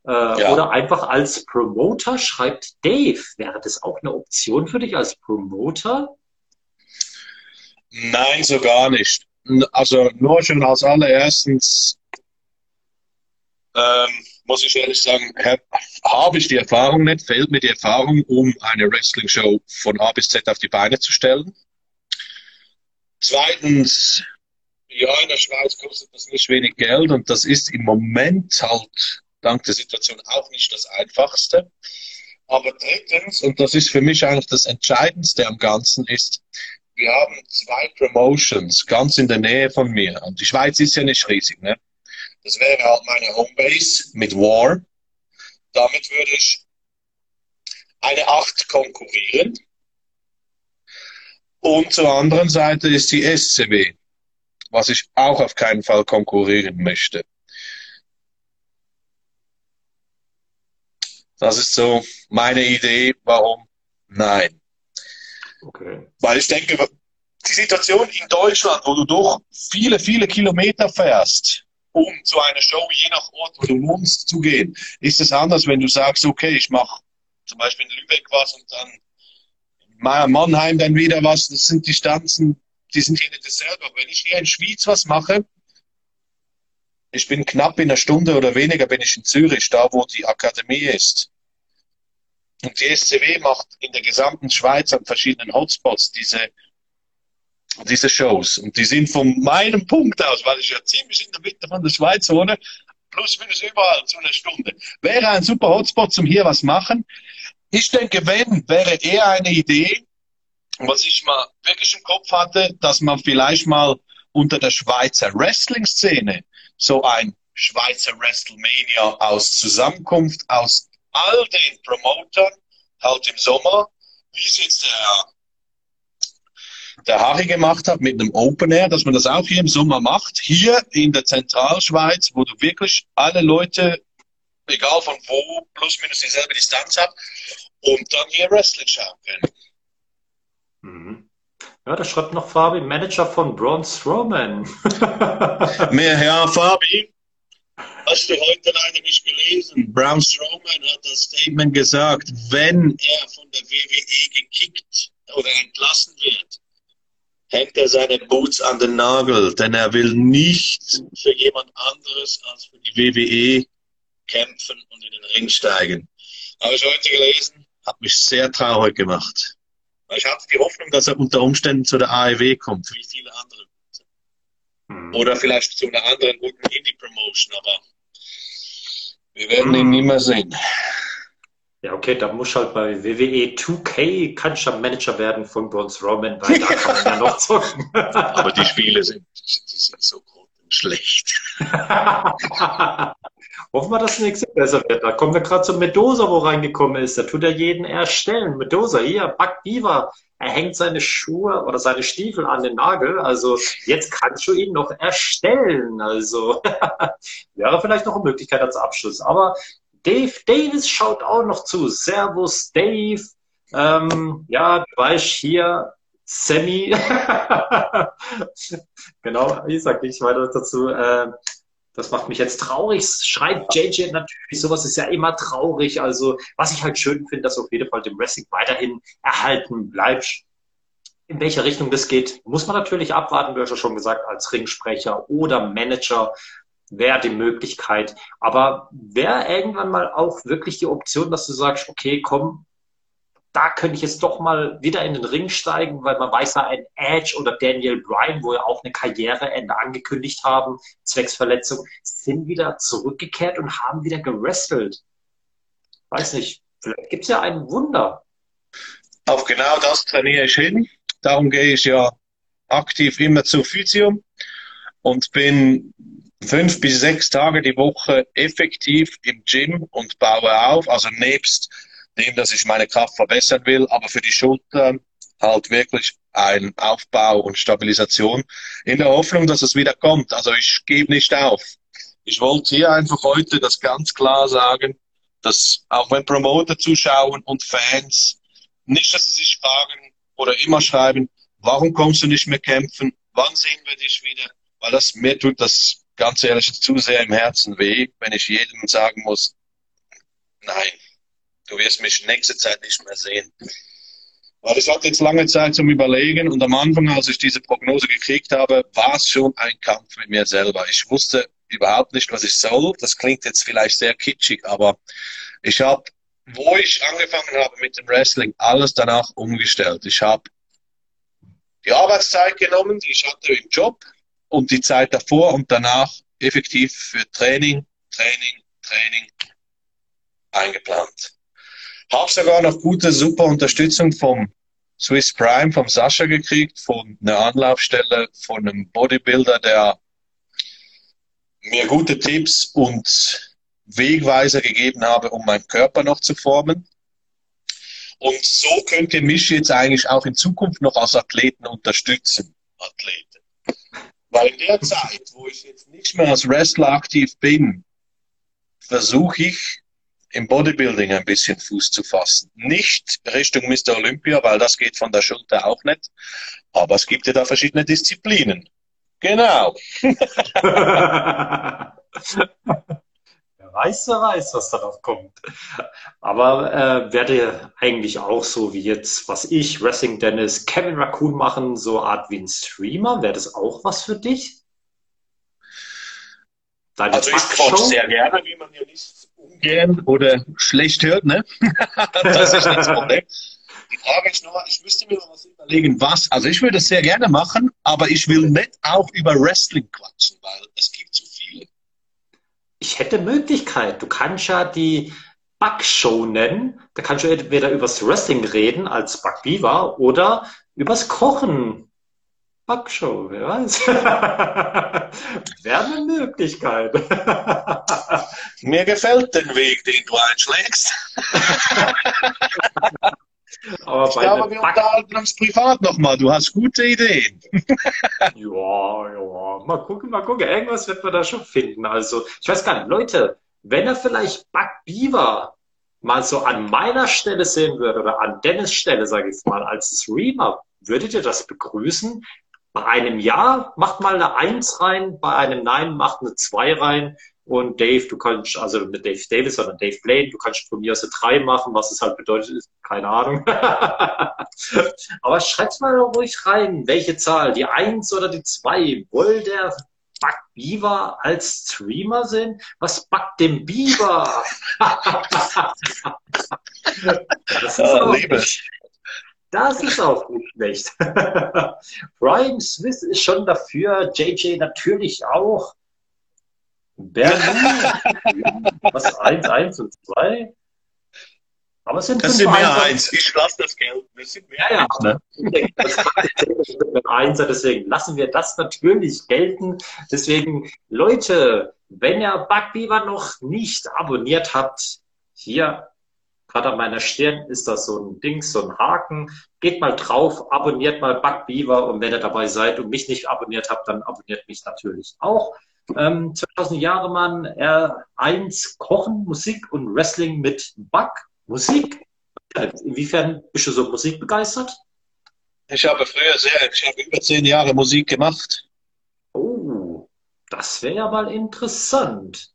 Äh, ja. Oder einfach als Promoter, schreibt Dave. Wäre das auch eine Option für dich als Promoter? Nein, so gar nicht. Also nur schon als allererstens ähm, muss ich ehrlich sagen, habe ich die Erfahrung nicht, fehlt mir die Erfahrung, um eine Wrestling-Show von A bis Z auf die Beine zu stellen. Zweitens, ja, in der Schweiz kostet das nicht wenig Geld und das ist im Moment halt dank der Situation auch nicht das Einfachste. Aber drittens, und das ist für mich eigentlich das Entscheidendste am Ganzen, ist, wir haben zwei Promotions ganz in der Nähe von mir. Und die Schweiz ist ja nicht riesig, ne? Das wäre halt meine Homebase mit War. Damit würde ich eine 8 konkurrieren. Und zur anderen Seite ist die SCW, was ich auch auf keinen Fall konkurrieren möchte. Das ist so meine Idee, warum nein. Okay. Weil ich denke, die Situation in Deutschland, wo du doch viele, viele Kilometer fährst, um zu einer Show, je nach Ort, wo du wohnst, zu gehen, ist es anders, wenn du sagst, okay, ich mache zum Beispiel in Lübeck was und dann in Mannheim dann wieder was. Das sind Distanzen, die sind hier nicht dasselbe. Wenn ich hier in Schwyz was mache, ich bin knapp in einer Stunde oder weniger bin ich in Zürich, da wo die Akademie ist. Und die SCW macht in der gesamten Schweiz an verschiedenen Hotspots diese, diese Shows. Und die sind von meinem Punkt aus, weil ich ja ziemlich in der Mitte von der Schweiz wohne, plus minus überall zu einer Stunde. Wäre ein super Hotspot zum hier was machen. Ich denke, wenn, wäre eher eine Idee, was ich mal wirklich im Kopf hatte, dass man vielleicht mal unter der Schweizer Wrestling-Szene so ein Schweizer WrestleMania aus Zusammenkunft aus all den Promotern halt im Sommer, wie es jetzt der, der Harry gemacht hat mit einem Open Air, dass man das auch hier im Sommer macht, hier in der Zentralschweiz, wo du wirklich alle Leute, egal von wo, plus minus dieselbe Distanz hast, und dann hier Wrestling schauen können. Mhm. Ja, da schreibt noch Fabi, Manager von Braun Strowman. Mehr Herr Fabi. Hast du heute leider nicht gelesen? Braun Strowman hat das Statement gesagt, wenn er von der WWE gekickt oder entlassen wird, hängt er seine Boots an den Nagel, denn er will nicht für jemand anderes als für die WWE kämpfen und in den Ring steigen. Habe ich heute gelesen, hat mich sehr traurig gemacht. Ich hatte die Hoffnung, dass er unter Umständen zu der AEW kommt, wie viele andere. Mhm. Oder vielleicht zu einer anderen guten Indie-Promotion, aber wir werden ihn nie mehr sehen. Ja, okay, da muss halt bei WWE 2K kannst du Manager werden von Braun Roman, weil da kann man ja noch zocken. aber die Spiele sind, die sind so schlecht. Hoffen wir, dass das nächste besser wird. Da kommen wir gerade zu Medosa, wo reingekommen ist. Da tut er jeden erstellen. Medosa, hier, Buck Beaver, er hängt seine Schuhe oder seine Stiefel an den Nagel. Also jetzt kannst du ihn noch erstellen. Also wäre vielleicht noch eine Möglichkeit als Abschluss. Aber Dave Davis schaut auch noch zu. Servus, Dave. Ähm, ja, du weißt hier, Sammy. genau, ich sag nicht weiter dazu. Äh, das macht mich jetzt traurig. Schreibt JJ natürlich, sowas ist ja immer traurig. Also, was ich halt schön finde, dass auf jeden Fall dem Wrestling weiterhin erhalten bleibt. In welche Richtung das geht, muss man natürlich abwarten, du hast ja schon gesagt, als Ringsprecher oder Manager wäre die Möglichkeit. Aber wäre irgendwann mal auch wirklich die Option, dass du sagst, okay, komm, da könnte ich jetzt doch mal wieder in den Ring steigen, weil man weiß ja, ein Edge oder Daniel Bryan, wo ja auch eine Karriereende angekündigt haben, zwecks Verletzung, sind wieder zurückgekehrt und haben wieder gewrestelt. Weiß nicht, vielleicht gibt es ja ein Wunder. Auf genau das trainiere ich hin. Darum gehe ich ja aktiv immer zur Physio und bin fünf bis sechs Tage die Woche effektiv im Gym und baue auf. Also nebst dem, dass ich meine Kraft verbessern will, aber für die Schulter halt wirklich ein Aufbau und Stabilisation in der Hoffnung, dass es wieder kommt. Also ich gebe nicht auf. Ich wollte hier einfach heute das ganz klar sagen, dass auch wenn Promoter zuschauen und Fans nicht, dass sie sich fragen oder immer schreiben, warum kommst du nicht mehr kämpfen? Wann sehen wir dich wieder? Weil das mir tut das ganz ehrlich zu sehr im Herzen weh, wenn ich jedem sagen muss, nein, du wirst mich nächste Zeit nicht mehr sehen. Weil ich hatte jetzt lange Zeit zum Überlegen und am Anfang, als ich diese Prognose gekriegt habe, war es schon ein Kampf mit mir selber. Ich wusste überhaupt nicht, was ich soll. Das klingt jetzt vielleicht sehr kitschig, aber ich habe, wo ich angefangen habe mit dem Wrestling, alles danach umgestellt. Ich habe die Arbeitszeit genommen, die ich hatte im Job und die Zeit davor und danach effektiv für Training, Training, Training eingeplant. Habe sogar noch gute, super Unterstützung vom Swiss Prime, vom Sascha gekriegt, von einer Anlaufstelle, von einem Bodybuilder, der mir gute Tipps und Wegweiser gegeben habe, um meinen Körper noch zu formen. Und so könnt ihr mich jetzt eigentlich auch in Zukunft noch als Athleten unterstützen. Athleten. Weil in der Zeit, wo ich jetzt nicht mehr als Wrestler aktiv bin, versuche ich im Bodybuilding ein bisschen Fuß zu fassen. Nicht Richtung Mr. Olympia, weil das geht von der Schulter auch nicht. Aber es gibt ja da verschiedene Disziplinen. Genau. wer weiß, wer weiß, was darauf kommt. Aber äh, werde eigentlich auch so wie jetzt, was ich, Wrestling Dennis, Kevin Raccoon machen, so Art wie ein Streamer. Wäre das auch was für dich? Deine also ich koche sehr gerne, wie man ja nicht ungern oder schlecht hört, ne? das ist nicht das Problem. Die Frage ist nur, ich müsste mir noch was überlegen, was. Also ich würde es sehr gerne machen, aber ich will nicht auch über Wrestling quatschen, weil es gibt zu viele. Ich hätte Möglichkeit. Du kannst ja die Backshow nennen. Da kannst du entweder übers Wrestling reden als Beaver oder übers Kochen. Backshow, wer weiß. Wäre eine Möglichkeit. Mir gefällt der Weg, den du einschlägst. Aber ich glaube, wir unterhalten uns privat nochmal. Du hast gute Ideen. ja, ja. Mal gucken, mal gucken. Irgendwas wird man da schon finden. Also, ich weiß gar nicht. Leute, wenn er vielleicht Buck Beaver mal so an meiner Stelle sehen würde oder an Dennis Stelle, sage ich mal, als Streamer, würdet ihr das begrüßen? Bei einem Ja macht mal eine Eins rein, bei einem Nein macht eine Zwei rein. Und Dave, du kannst, also mit Dave Davis, sondern Dave Blaine, du kannst von mir aus eine 3 machen, was es halt bedeutet, ist keine Ahnung. Aber schreibt mal ruhig rein, welche Zahl, die 1 oder die 2. Woll der Buck Beaver als Streamer sind? Was backt dem Beaver? das ist ja, Liebe. Das ist auch nicht schlecht. Brian Smith ist schon dafür, JJ natürlich auch. Berlin, was? Eins, eins und zwei? Aber es sind das sind mehr eins. Ich lasse das Geld. Das sind mehr ja, eins. Ne? Das mit Einser, deswegen lassen wir das natürlich gelten. Deswegen, Leute, wenn ihr Bugbeaver noch nicht abonniert habt, hier Gerade an meiner Stirn ist das so ein Ding, so ein Haken. Geht mal drauf, abonniert mal Backbeaver und wenn ihr dabei seid und mich nicht abonniert habt, dann abonniert mich natürlich auch. Ähm, 2000 Jahre Mann, R1 Kochen, Musik und Wrestling mit Back, Musik. Inwiefern bist du so musikbegeistert? Ich habe früher sehr, ich habe über zehn Jahre Musik gemacht. Oh, das wäre ja mal interessant.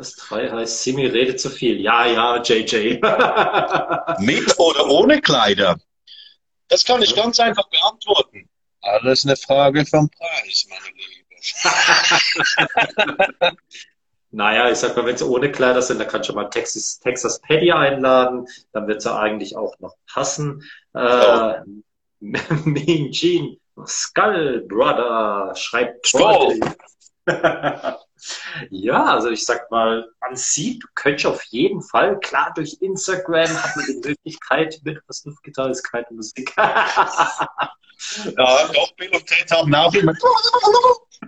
Das 3 heißt, Simi redet zu viel. Ja, ja, JJ. Mit oder ohne Kleider? Das kann ich ganz einfach beantworten. Alles eine Frage vom Preis, meine Liebe. Naja, ich sag mal, wenn sie ohne Kleider sind, dann kannst du mal Texas, Texas Paddy einladen. Dann wird sie eigentlich auch noch passen. Äh, mean Jean, Skull Brother, schreibt Skull. Ja, also ich sag mal, man sieht, könnte auf jeden Fall, klar, durch Instagram hat man die Möglichkeit, mit was Luftgitarre ist keine Musik. ja, doch, Bill und Ted haben auch immer.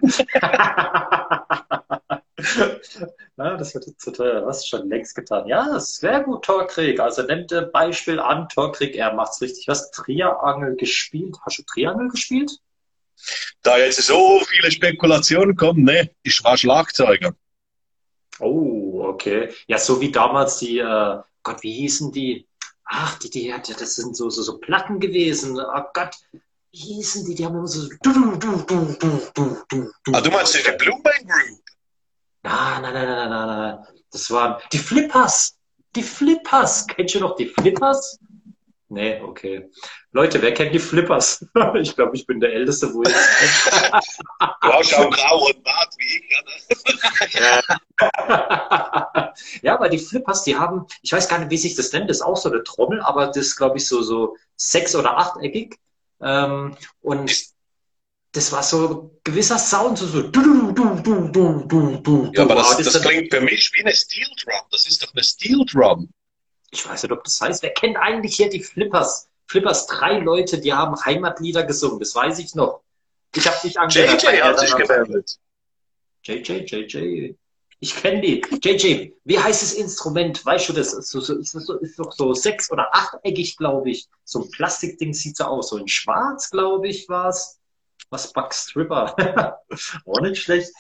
Na, das wird zu teuer. Was schon längst getan? Ja, sehr gut, Torkrieg. Also ein Beispiel an, Torkrieg, er macht's richtig. Was? Triangel gespielt? Hast du Triangel gespielt? Da jetzt so viele Spekulationen kommen, ne, ich war Schlagzeuger. Oh, okay. Ja, so wie damals die, äh, Gott, wie hießen die? Ach, die, die, das sind so, so, so Platten gewesen. Oh Gott, wie hießen die? Die haben immer so. Du, du, du, du, du, du, du. Ah, du meinst die Blue Man Group? Nein, nein, nein, nein, nein, nein. Das waren die Flippers. Die Flippers. Kennst du noch die Flippers? Nee, okay. Leute, wer kennt die Flippers? ich glaube, ich bin der Älteste, wo ich. du hast auch grau und Bart wie ich. ja, ja, aber die Flippers, die haben, ich weiß gar nicht, wie sich das nennt, das ist auch so eine Trommel, aber das ist, glaube ich, so, so sechs- oder achteckig. Ähm, und das war so gewisser Sound, so, so du, du, du, du, du, du, Ja, aber das, das, das klingt für mich wie eine Steel Drum. Das ist doch eine Steel Drum. Ich weiß nicht, ob das heißt. Wer kennt eigentlich hier die Flippers? Flippers, drei Leute, die haben Heimatlieder gesungen. Das weiß ich noch. Ich habe dich angehört. JJ hat sich gemeldet. JJ, JJ. Ich kenne die. JJ, wie heißt das Instrument? Weißt du das? Ist, so, ist, so, ist doch so sechs- oder achteckig, glaube ich. So ein Plastikding sieht so aus. So in schwarz, glaube ich, war es. Was Buck Stripper. Auch nicht schlecht.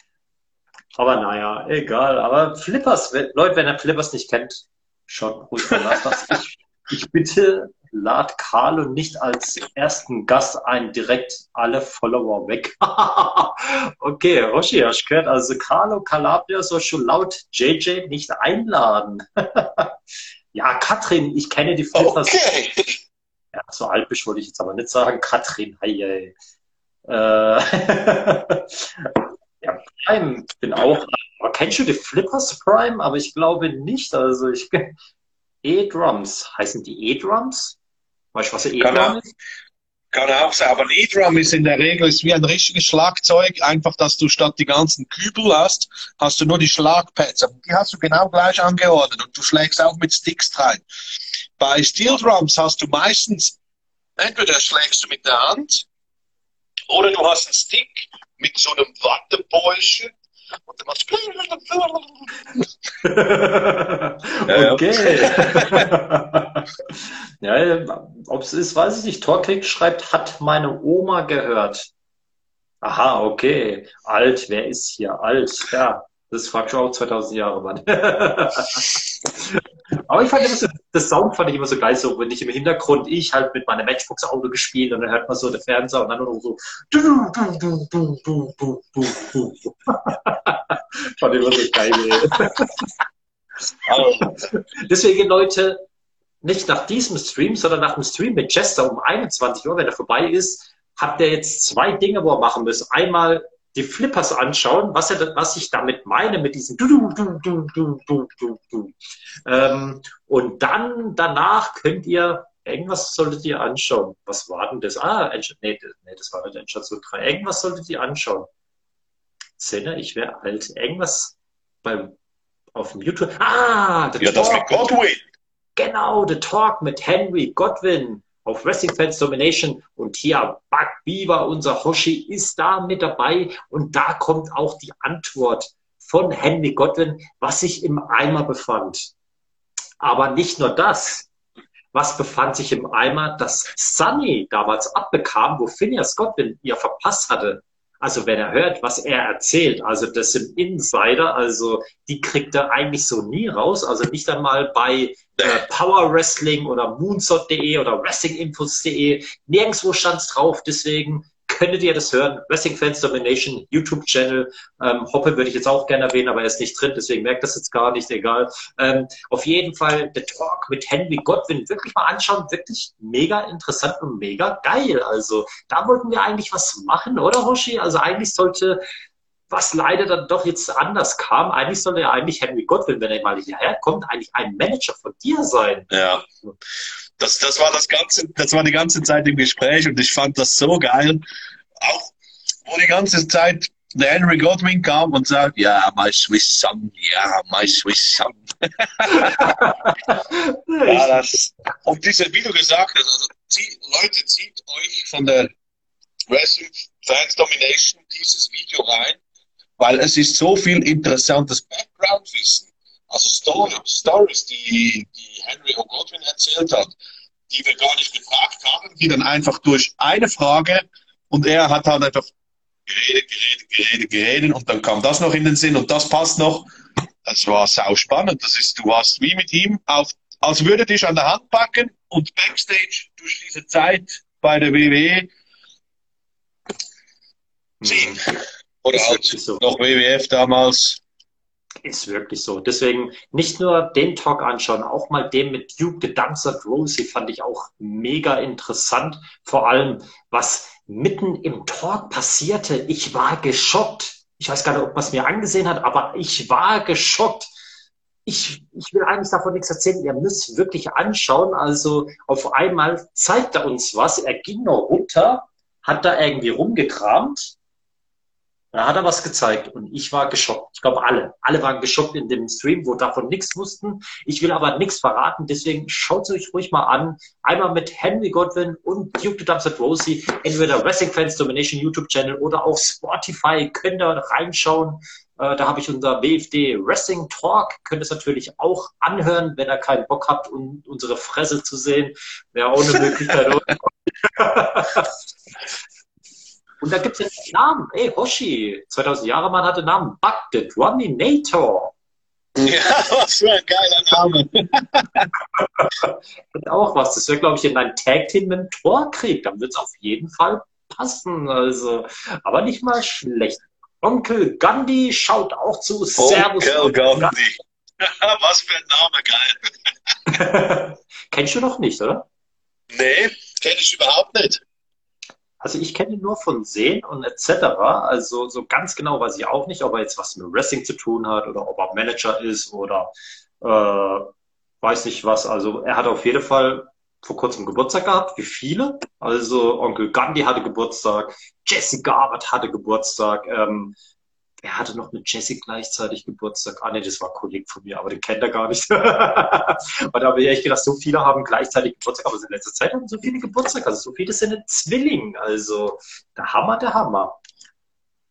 Aber naja, egal. Aber Flippers, Leute, wenn ihr Flippers nicht kennt, schon ruhig mal nach. Ich, ich bitte lad Carlo nicht als ersten Gast ein, direkt alle Follower weg. okay, Roshi, hast du gehört? Also Carlo Calabria soll schon laut JJ nicht einladen. ja, Katrin, ich kenne die Flippers. Okay. Ja, so alpisch wollte ich jetzt aber nicht sagen. Katrin, hey, hey. Äh, ja, Prime bin auch. Aber kennst du die Flippers Prime? Aber ich glaube nicht. Also ich E-Drums. Heißen die E-Drums? Weißt du, was ein E-Drum ist? Kann auch sein, aber ein E-Drum ist in der Regel ist wie ein richtiges Schlagzeug, einfach, dass du statt die ganzen Kübel hast, hast du nur die Schlagpads. Die hast du genau gleich angeordnet und du schlägst auch mit Sticks rein. Bei Steel Drums hast du meistens, entweder schlägst du mit der Hand oder du hast einen Stick mit so einem Wattebäuschen und dann machst du. okay. ja, ob es ist, weiß ich nicht. Torklick schreibt, hat meine Oma gehört. Aha, okay. Alt, wer ist hier alt? Ja, das fragst du auch 2000 Jahre, Mann. Aber ich fand immer so, das Sound fand ich immer so geil, so wenn ich im Hintergrund ich halt mit meinem Matchbox Auto gespielt und dann hört man so der Fernseher und dann nur so fand immer so geil. Deswegen, Leute, nicht nach diesem Stream, sondern nach dem Stream mit Chester um 21 Uhr, wenn er vorbei ist, habt ihr jetzt zwei Dinge, wo er machen müsst. Einmal die Flippers anschauen, was, er, was ich damit meine mit diesem du, du, du, du, du, du, du. Ähm, und dann danach könnt ihr, irgendwas solltet ihr anschauen. Was war denn das? Ah, nee, nee das war nicht Endstation 3. Irgendwas solltet ihr anschauen. Sinne, ich wäre alt. Irgendwas beim, auf dem YouTube. Ah, The ja, Talk. das mit Godwin. Genau, The Talk mit Henry Godwin auf Wrestling Fans Domination und hier Buck Beaver, unser Hoshi, ist da mit dabei und da kommt auch die Antwort von Henry Godwin, was sich im Eimer befand. Aber nicht nur das. Was befand sich im Eimer, das Sunny damals abbekam, wo Phineas Godwin ihr verpasst hatte. Also wenn er hört, was er erzählt, also das sind Insider, also die kriegt er eigentlich so nie raus. Also nicht einmal bei äh, Power Wrestling oder Moonsault.de oder WrestlingInfos.de. Nirgendwo stand es drauf. Deswegen könntet ihr das hören. Wrestling Fans Domination, YouTube-Channel. Ähm, Hoppe würde ich jetzt auch gerne erwähnen, aber er ist nicht drin, deswegen merkt das jetzt gar nicht, egal. Ähm, auf jeden Fall der Talk mit Henry Godwin wirklich mal anschauen. Wirklich mega interessant und mega geil. Also da wollten wir eigentlich was machen, oder Hoshi? Also eigentlich sollte was leider dann doch jetzt anders kam. Eigentlich sollte ja eigentlich Henry Godwin, wenn er mal hierher kommt, eigentlich ein Manager von dir sein. Ja. Das, das war das ganze, das war die ganze Zeit im Gespräch und ich fand das so geil. Auch wo die ganze Zeit der Henry Godwin kam und sagt, ja, my Swiss son, ja, my Swiss son. ja, das, und diese, wie du gesagt hast, also, zieh, Leute, zieht euch von der Wrestling Fans Domination dieses Video rein, weil es ist so viel interessantes Background-Wissen, also Story, Stories, die, die Henry O'Godwin erzählt hat, die wir gar nicht gefragt haben, die dann einfach durch eine Frage und er hat halt einfach geredet, geredet, geredet, geredet und dann kam das noch in den Sinn und das passt noch. Das war sau spannend. Das ist, du hast wie mit ihm auf, als würde dich an der Hand packen und Backstage durch diese Zeit bei der WWE ziehen. Oder halt so. noch WWF damals. Ist wirklich so. Deswegen nicht nur den Talk anschauen, auch mal den mit Duke the Dancer Rosie fand ich auch mega interessant. Vor allem, was mitten im Talk passierte. Ich war geschockt. Ich weiß gar nicht, ob man es mir angesehen hat, aber ich war geschockt. Ich, ich will eigentlich davon nichts erzählen. Ihr müsst wirklich anschauen. Also auf einmal zeigt er uns was. Er ging noch runter, hat da irgendwie rumgekramt. Da hat er was gezeigt und ich war geschockt. Ich glaube, alle. Alle waren geschockt in dem Stream, wo davon nichts wussten. Ich will aber nichts verraten, deswegen schaut es euch ruhig mal an. Einmal mit Henry Godwin und Duke the Dumpster Rosie, entweder Wrestling Fans Domination YouTube Channel oder auch Spotify. Könnt ihr reinschauen. Äh, Da habe ich unser WFD Wrestling Talk. Könnt ihr es natürlich auch anhören, wenn ihr keinen Bock habt, um unsere Fresse zu sehen. Wäre auch eine Möglichkeit. Und da gibt es einen Namen. Ey, Hoshi, 2000 Jahre Mann hatte einen Namen. Buck the Druminator. Ja, was für ein geiler Name. Hat auch was. Das wäre, glaube ich, in ein Tag-Team mit einem Torkrieg. Dann wird es auf jeden Fall passen. Also, aber nicht mal schlecht. Onkel Gandhi schaut auch zu. Servus. Onkel Onkel Gandhi. Was für ein Name, geil. Kennst du noch nicht, oder? Nee, kenne ich überhaupt nicht. Also ich kenne ihn nur von Sehen und etc. Also so ganz genau weiß ich auch nicht, ob er jetzt was mit Wrestling zu tun hat oder ob er Manager ist oder äh, weiß nicht was. Also er hat auf jeden Fall vor kurzem Geburtstag gehabt, wie viele. Also Onkel Gandhi hatte Geburtstag, Jesse Garbutt hatte Geburtstag, ähm, wer hatte noch mit Jesse gleichzeitig Geburtstag? Ah, nee, das war ein Kollege von mir, aber den kennt er gar nicht. und da habe ich echt gedacht, so viele haben gleichzeitig Geburtstag, aber in letzter Zeit haben so viele Geburtstag, also so viele sind ein Zwilling. Also der Hammer, der Hammer.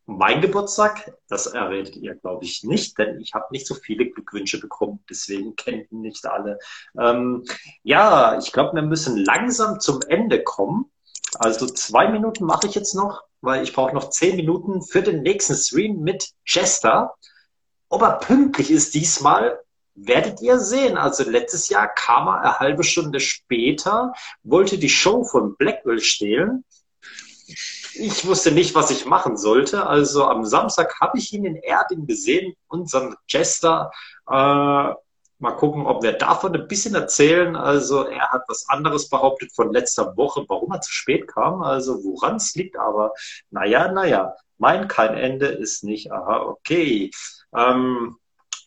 Mein Geburtstag, das erredet ihr, glaube ich, nicht, denn ich habe nicht so viele Glückwünsche bekommen, deswegen kennen nicht alle. Ähm, ja, ich glaube, wir müssen langsam zum Ende kommen. Also zwei Minuten mache ich jetzt noch, weil ich brauche noch zehn Minuten für den nächsten Stream mit Jester. Ob er pünktlich ist diesmal, werdet ihr sehen. Also letztes Jahr kam er eine halbe Stunde später, wollte die Show von Blackwell stehlen. Ich wusste nicht, was ich machen sollte. Also am Samstag habe ich ihn in Erding gesehen, unseren Jester. Äh, mal gucken, ob wir davon ein bisschen erzählen. Also er hat was anderes behauptet von letzter Woche, warum er zu spät kam. Also woran es liegt. Aber naja, naja, mein kein Ende ist nicht. Aha, okay. Ähm,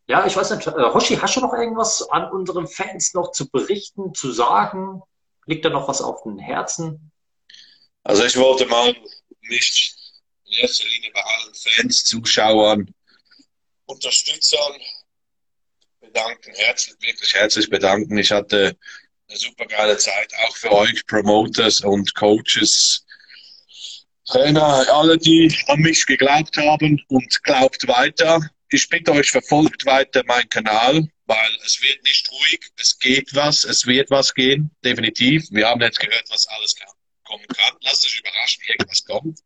ja, ich weiß nicht, äh, Hoshi, hast du noch irgendwas an unseren Fans noch zu berichten, zu sagen? Liegt da noch was auf dem Herzen? Also ich wollte mal mich in erster Linie bei allen Fans, Zuschauern, Unterstützern bedanken, herzlich, wirklich herzlich bedanken. Ich hatte eine super geile Zeit, auch für euch Promoters und Coaches, Trainer, alle, die an mich geglaubt haben und glaubt weiter. Ich bitte euch, verfolgt weiter meinen Kanal, weil es wird nicht ruhig, es geht was, es wird was gehen, definitiv. Wir haben jetzt gehört, was alles kann, kommen kann. Lasst euch überraschen, irgendwas kommt.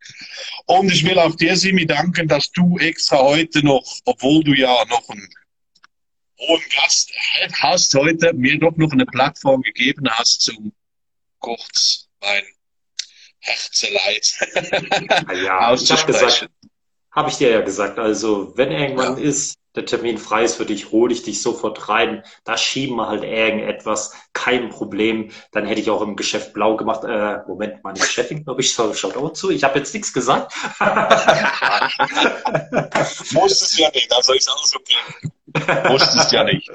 Und ich will auch dir, Simi, danken, dass du extra heute noch, obwohl du ja noch einen hohen Gast hast, heute mir doch noch eine Plattform gegeben hast, zum kurz mein Herzeleid Ja, auszusprechen. habe ich dir ja gesagt, also wenn irgendwann Ja. ist, der Termin frei ist für dich, hole ich dich sofort rein. Da schieben wir halt irgendetwas, kein Problem. Dann hätte ich auch im Geschäft blau gemacht. Äh, Moment, meine Chefin, glaube ich, schaut auch zu. Ich habe jetzt nichts gesagt. Muss es ja nicht, also ist alles okay. Muss es ja nicht.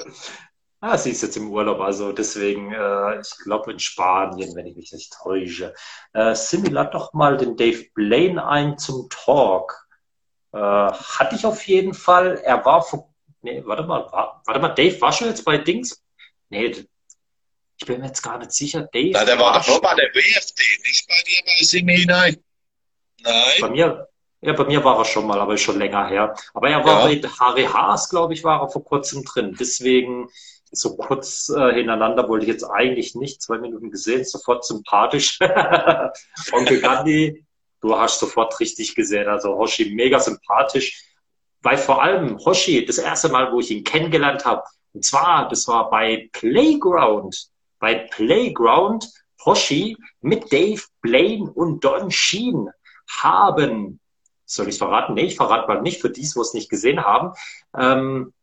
Ah, sie ist jetzt im Urlaub, also deswegen, äh, ich glaube in Spanien, wenn ich mich nicht täusche. Äh, Simi, lad doch mal den Dave Blaine ein zum Talk. Äh, hatte ich auf jeden Fall. Er war vor. Nee, warte mal, war, warte mal, Dave war schon jetzt bei Dings? Nee, ich bin mir jetzt gar nicht sicher. Dave. Na, der war doch bei der WFD, nicht bei dir bei Simi, nein. Nein. Bei mir, ja, bei mir war er schon mal, aber schon länger her. Aber er war ja. bei Harry Haas, glaube ich, war er vor kurzem drin. Deswegen so kurz äh, hintereinander wollte ich jetzt eigentlich nicht. Zwei Minuten gesehen, sofort sympathisch. Onkel Gandhi, du hast sofort richtig gesehen. Also Hoshi mega sympathisch. Weil vor allem Hoshi, das erste Mal, wo ich ihn kennengelernt habe, und zwar, das war bei Playground. Bei Playground, Hoshi mit Dave Blaine und Don Sheen haben, soll ich verraten? Nee, ich verrate mal nicht für dies, wo es nicht gesehen haben. Ähm,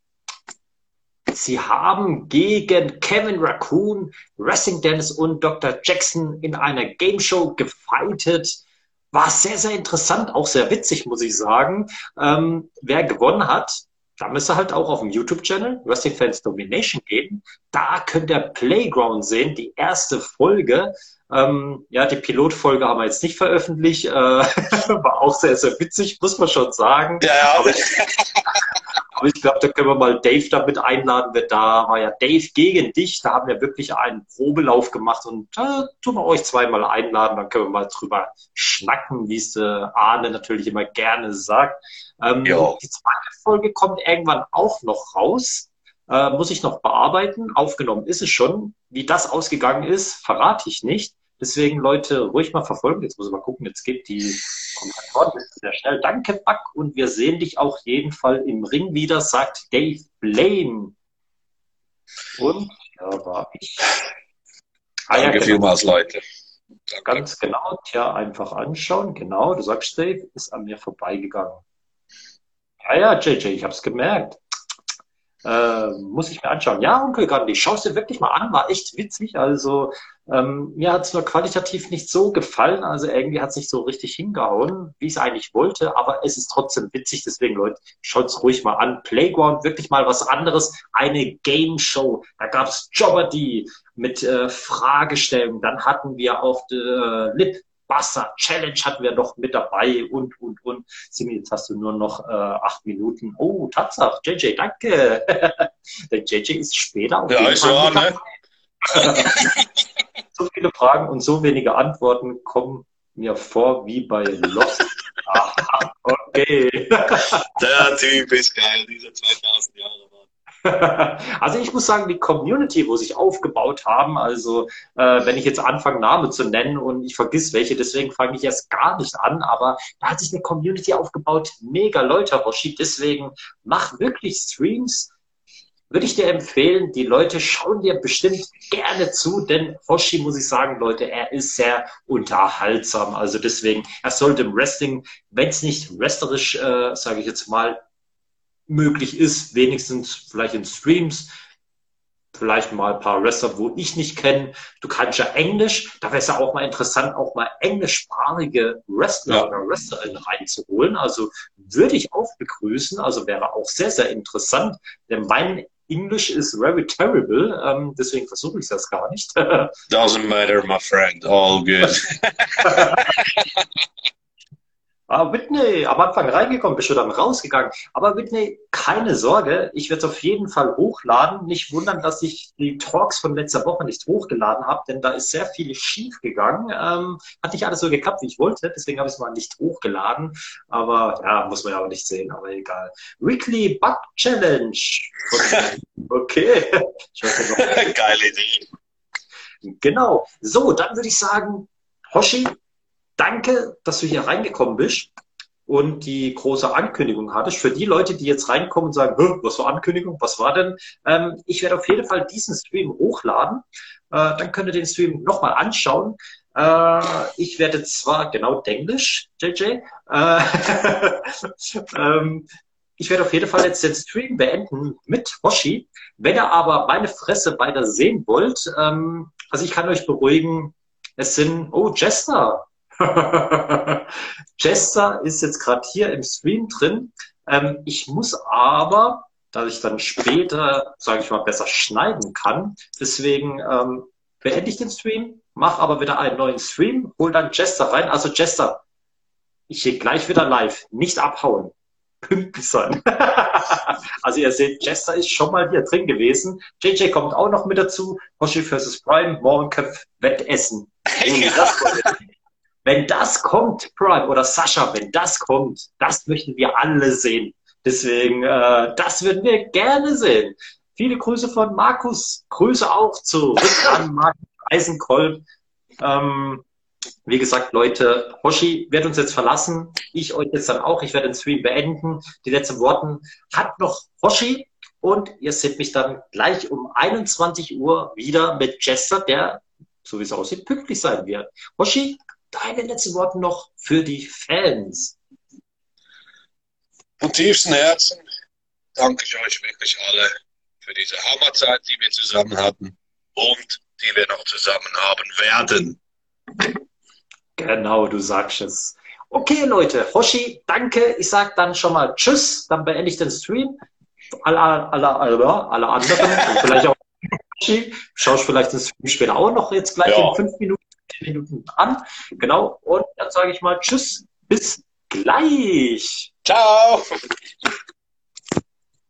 Sie haben gegen Kevin Raccoon, Wrestling Dennis und Dr. Jackson in einer Game Show gefightet. War sehr, sehr interessant, auch sehr witzig, muss ich sagen. Ähm, wer gewonnen hat, da müsst ihr halt auch auf dem YouTube-Channel Wrestling Fans Domination gehen. Da könnt ihr Playground sehen, die erste Folge. Ähm, ja, die Pilotfolge haben wir jetzt nicht veröffentlicht. Äh, war auch sehr, sehr witzig, muss man schon sagen. Ja, ja. Aber, aber ich glaube, da können wir mal Dave damit einladen. Wird da war ja Dave gegen dich. Da haben wir wirklich einen Probelauf gemacht und da tun wir euch zweimal einladen. Dann können wir mal drüber schnacken, wie es äh, Arne natürlich immer gerne sagt. Ähm, die zweite Folge kommt irgendwann auch noch raus. Äh, muss ich noch bearbeiten. Aufgenommen ist es schon. Wie das ausgegangen ist, verrate ich nicht. Deswegen, Leute, ruhig mal verfolgen. Jetzt muss ich mal gucken, jetzt geht die Kommentatoren sehr schnell. Danke, Buck, und wir sehen dich auch jeden Fall im Ring wieder, sagt Dave Blaine. Und da war ich. Ah, Danke ja, genau. vielmals, Leute. Danke. Ganz genau, tja, einfach anschauen. Genau, du sagst, Dave, ist an mir vorbeigegangen. Ja, ja, JJ, ich habe es gemerkt. Äh, muss ich mir anschauen. Ja, Onkel Gandhi, schau es dir wirklich mal an, war echt witzig. Also ähm, mir hat es nur qualitativ nicht so gefallen. Also irgendwie hat es nicht so richtig hingehauen, wie ich es eigentlich wollte, aber es ist trotzdem witzig. Deswegen, Leute, schaut es ruhig mal an. Playground, wirklich mal was anderes. Eine Game Show. Da gab es Jobberdy mit äh, Fragestellungen. Dann hatten wir auf der äh, Lip Wasser Challenge hatten wir noch mit dabei und, und, und. Simi, jetzt hast du nur noch äh, acht Minuten. Oh, Tatsache, JJ, danke. Der JJ ist später auf ja, ist ja, ne? so viele Fragen und so wenige Antworten kommen mir vor wie bei Lost. Aha, okay. Der Typ ist geil, diese 2000 Jahre. Also ich muss sagen, die Community, wo sich aufgebaut haben, also äh, wenn ich jetzt anfange, Namen zu nennen und ich vergiss welche, deswegen fange ich erst gar nicht an, aber da hat sich eine Community aufgebaut, mega Leute, Roshi, deswegen mach wirklich Streams, würde ich dir empfehlen, die Leute schauen dir bestimmt gerne zu, denn Hoshi, muss ich sagen, Leute, er ist sehr unterhaltsam. Also deswegen, er sollte im Wrestling, wenn es nicht wrestlerisch, äh, sage ich jetzt mal, möglich ist, wenigstens vielleicht in Streams, vielleicht mal ein paar Wrestler, wo ich nicht kenne. Du kannst ja Englisch, da wäre es ja auch mal interessant, auch mal englischsprachige Wrestler ja. oder Wrestlerin reinzuholen. Also würde ich auch begrüßen, also wäre auch sehr, sehr interessant, denn mein English is very terrible, ähm, deswegen versuche ich das gar nicht. Doesn't matter, my friend, all good. Ah, Whitney, am Anfang reingekommen, bist du dann rausgegangen. Aber Whitney, keine Sorge, ich werde es auf jeden Fall hochladen. Nicht wundern, dass ich die Talks von letzter Woche nicht hochgeladen habe, denn da ist sehr viel schief gegangen. Ähm, hat nicht alles so geklappt, wie ich wollte, deswegen habe ich es mal nicht hochgeladen. Aber ja, muss man ja auch nicht sehen, aber egal. Weekly Bug Challenge. Okay. Geile Idee. Genau. So, dann würde ich sagen, Hoshi, danke, dass du hier reingekommen bist und die große Ankündigung hattest. Für die Leute, die jetzt reinkommen und sagen, was war Ankündigung, was war denn? Ähm, ich werde auf jeden Fall diesen Stream hochladen. Äh, dann könnt ihr den Stream nochmal anschauen. Äh, ich werde zwar, genau, Englisch, JJ. Äh, ähm, ich werde auf jeden Fall jetzt den Stream beenden mit Hoshi. Wenn ihr aber meine Fresse weiter sehen wollt, ähm, also ich kann euch beruhigen, es sind, oh, Jester, Jester ist jetzt gerade hier im Stream drin. Ähm, ich muss aber, dass ich dann später, sage ich mal, besser schneiden kann, deswegen ähm, beende ich den Stream, mache aber wieder einen neuen Stream, hol dann Jester rein. Also Jester, ich gehe gleich wieder live, nicht abhauen pünktlich sein. also ihr seht, Jester ist schon mal hier drin gewesen. JJ kommt auch noch mit dazu. Hoshi vs. Prime, Mohrenköpf, Wettessen. Ja. Wenn das kommt, Prime oder Sascha, wenn das kommt, das möchten wir alle sehen. Deswegen, äh, das würden wir gerne sehen. Viele Grüße von Markus. Grüße auch zurück an Markus Eisenkolb. Ähm, wie gesagt, Leute, Hoshi wird uns jetzt verlassen. Ich euch jetzt dann auch. Ich werde den Stream beenden. Die letzten Worten hat noch Hoshi. Und ihr seht mich dann gleich um 21 Uhr wieder mit Jester, der, so wie es aussieht, pünktlich sein wird. Hoshi, deine letzten Worte noch für die Fans. Von tiefstem Herzen danke ich euch wirklich alle für diese Hammerzeit, die wir zusammen hatten und die wir noch zusammen haben werden. Genau, du sagst es. Okay, Leute, Hoshi, danke. Ich sage dann schon mal Tschüss. Dann beende ich den Stream. Alle, alle, alle, alle anderen, vielleicht auch Hoshi, schaust vielleicht den Stream später auch noch jetzt gleich ja. in fünf Minuten, Minuten an. Genau, und dann sage ich mal Tschüss, bis gleich. Ciao.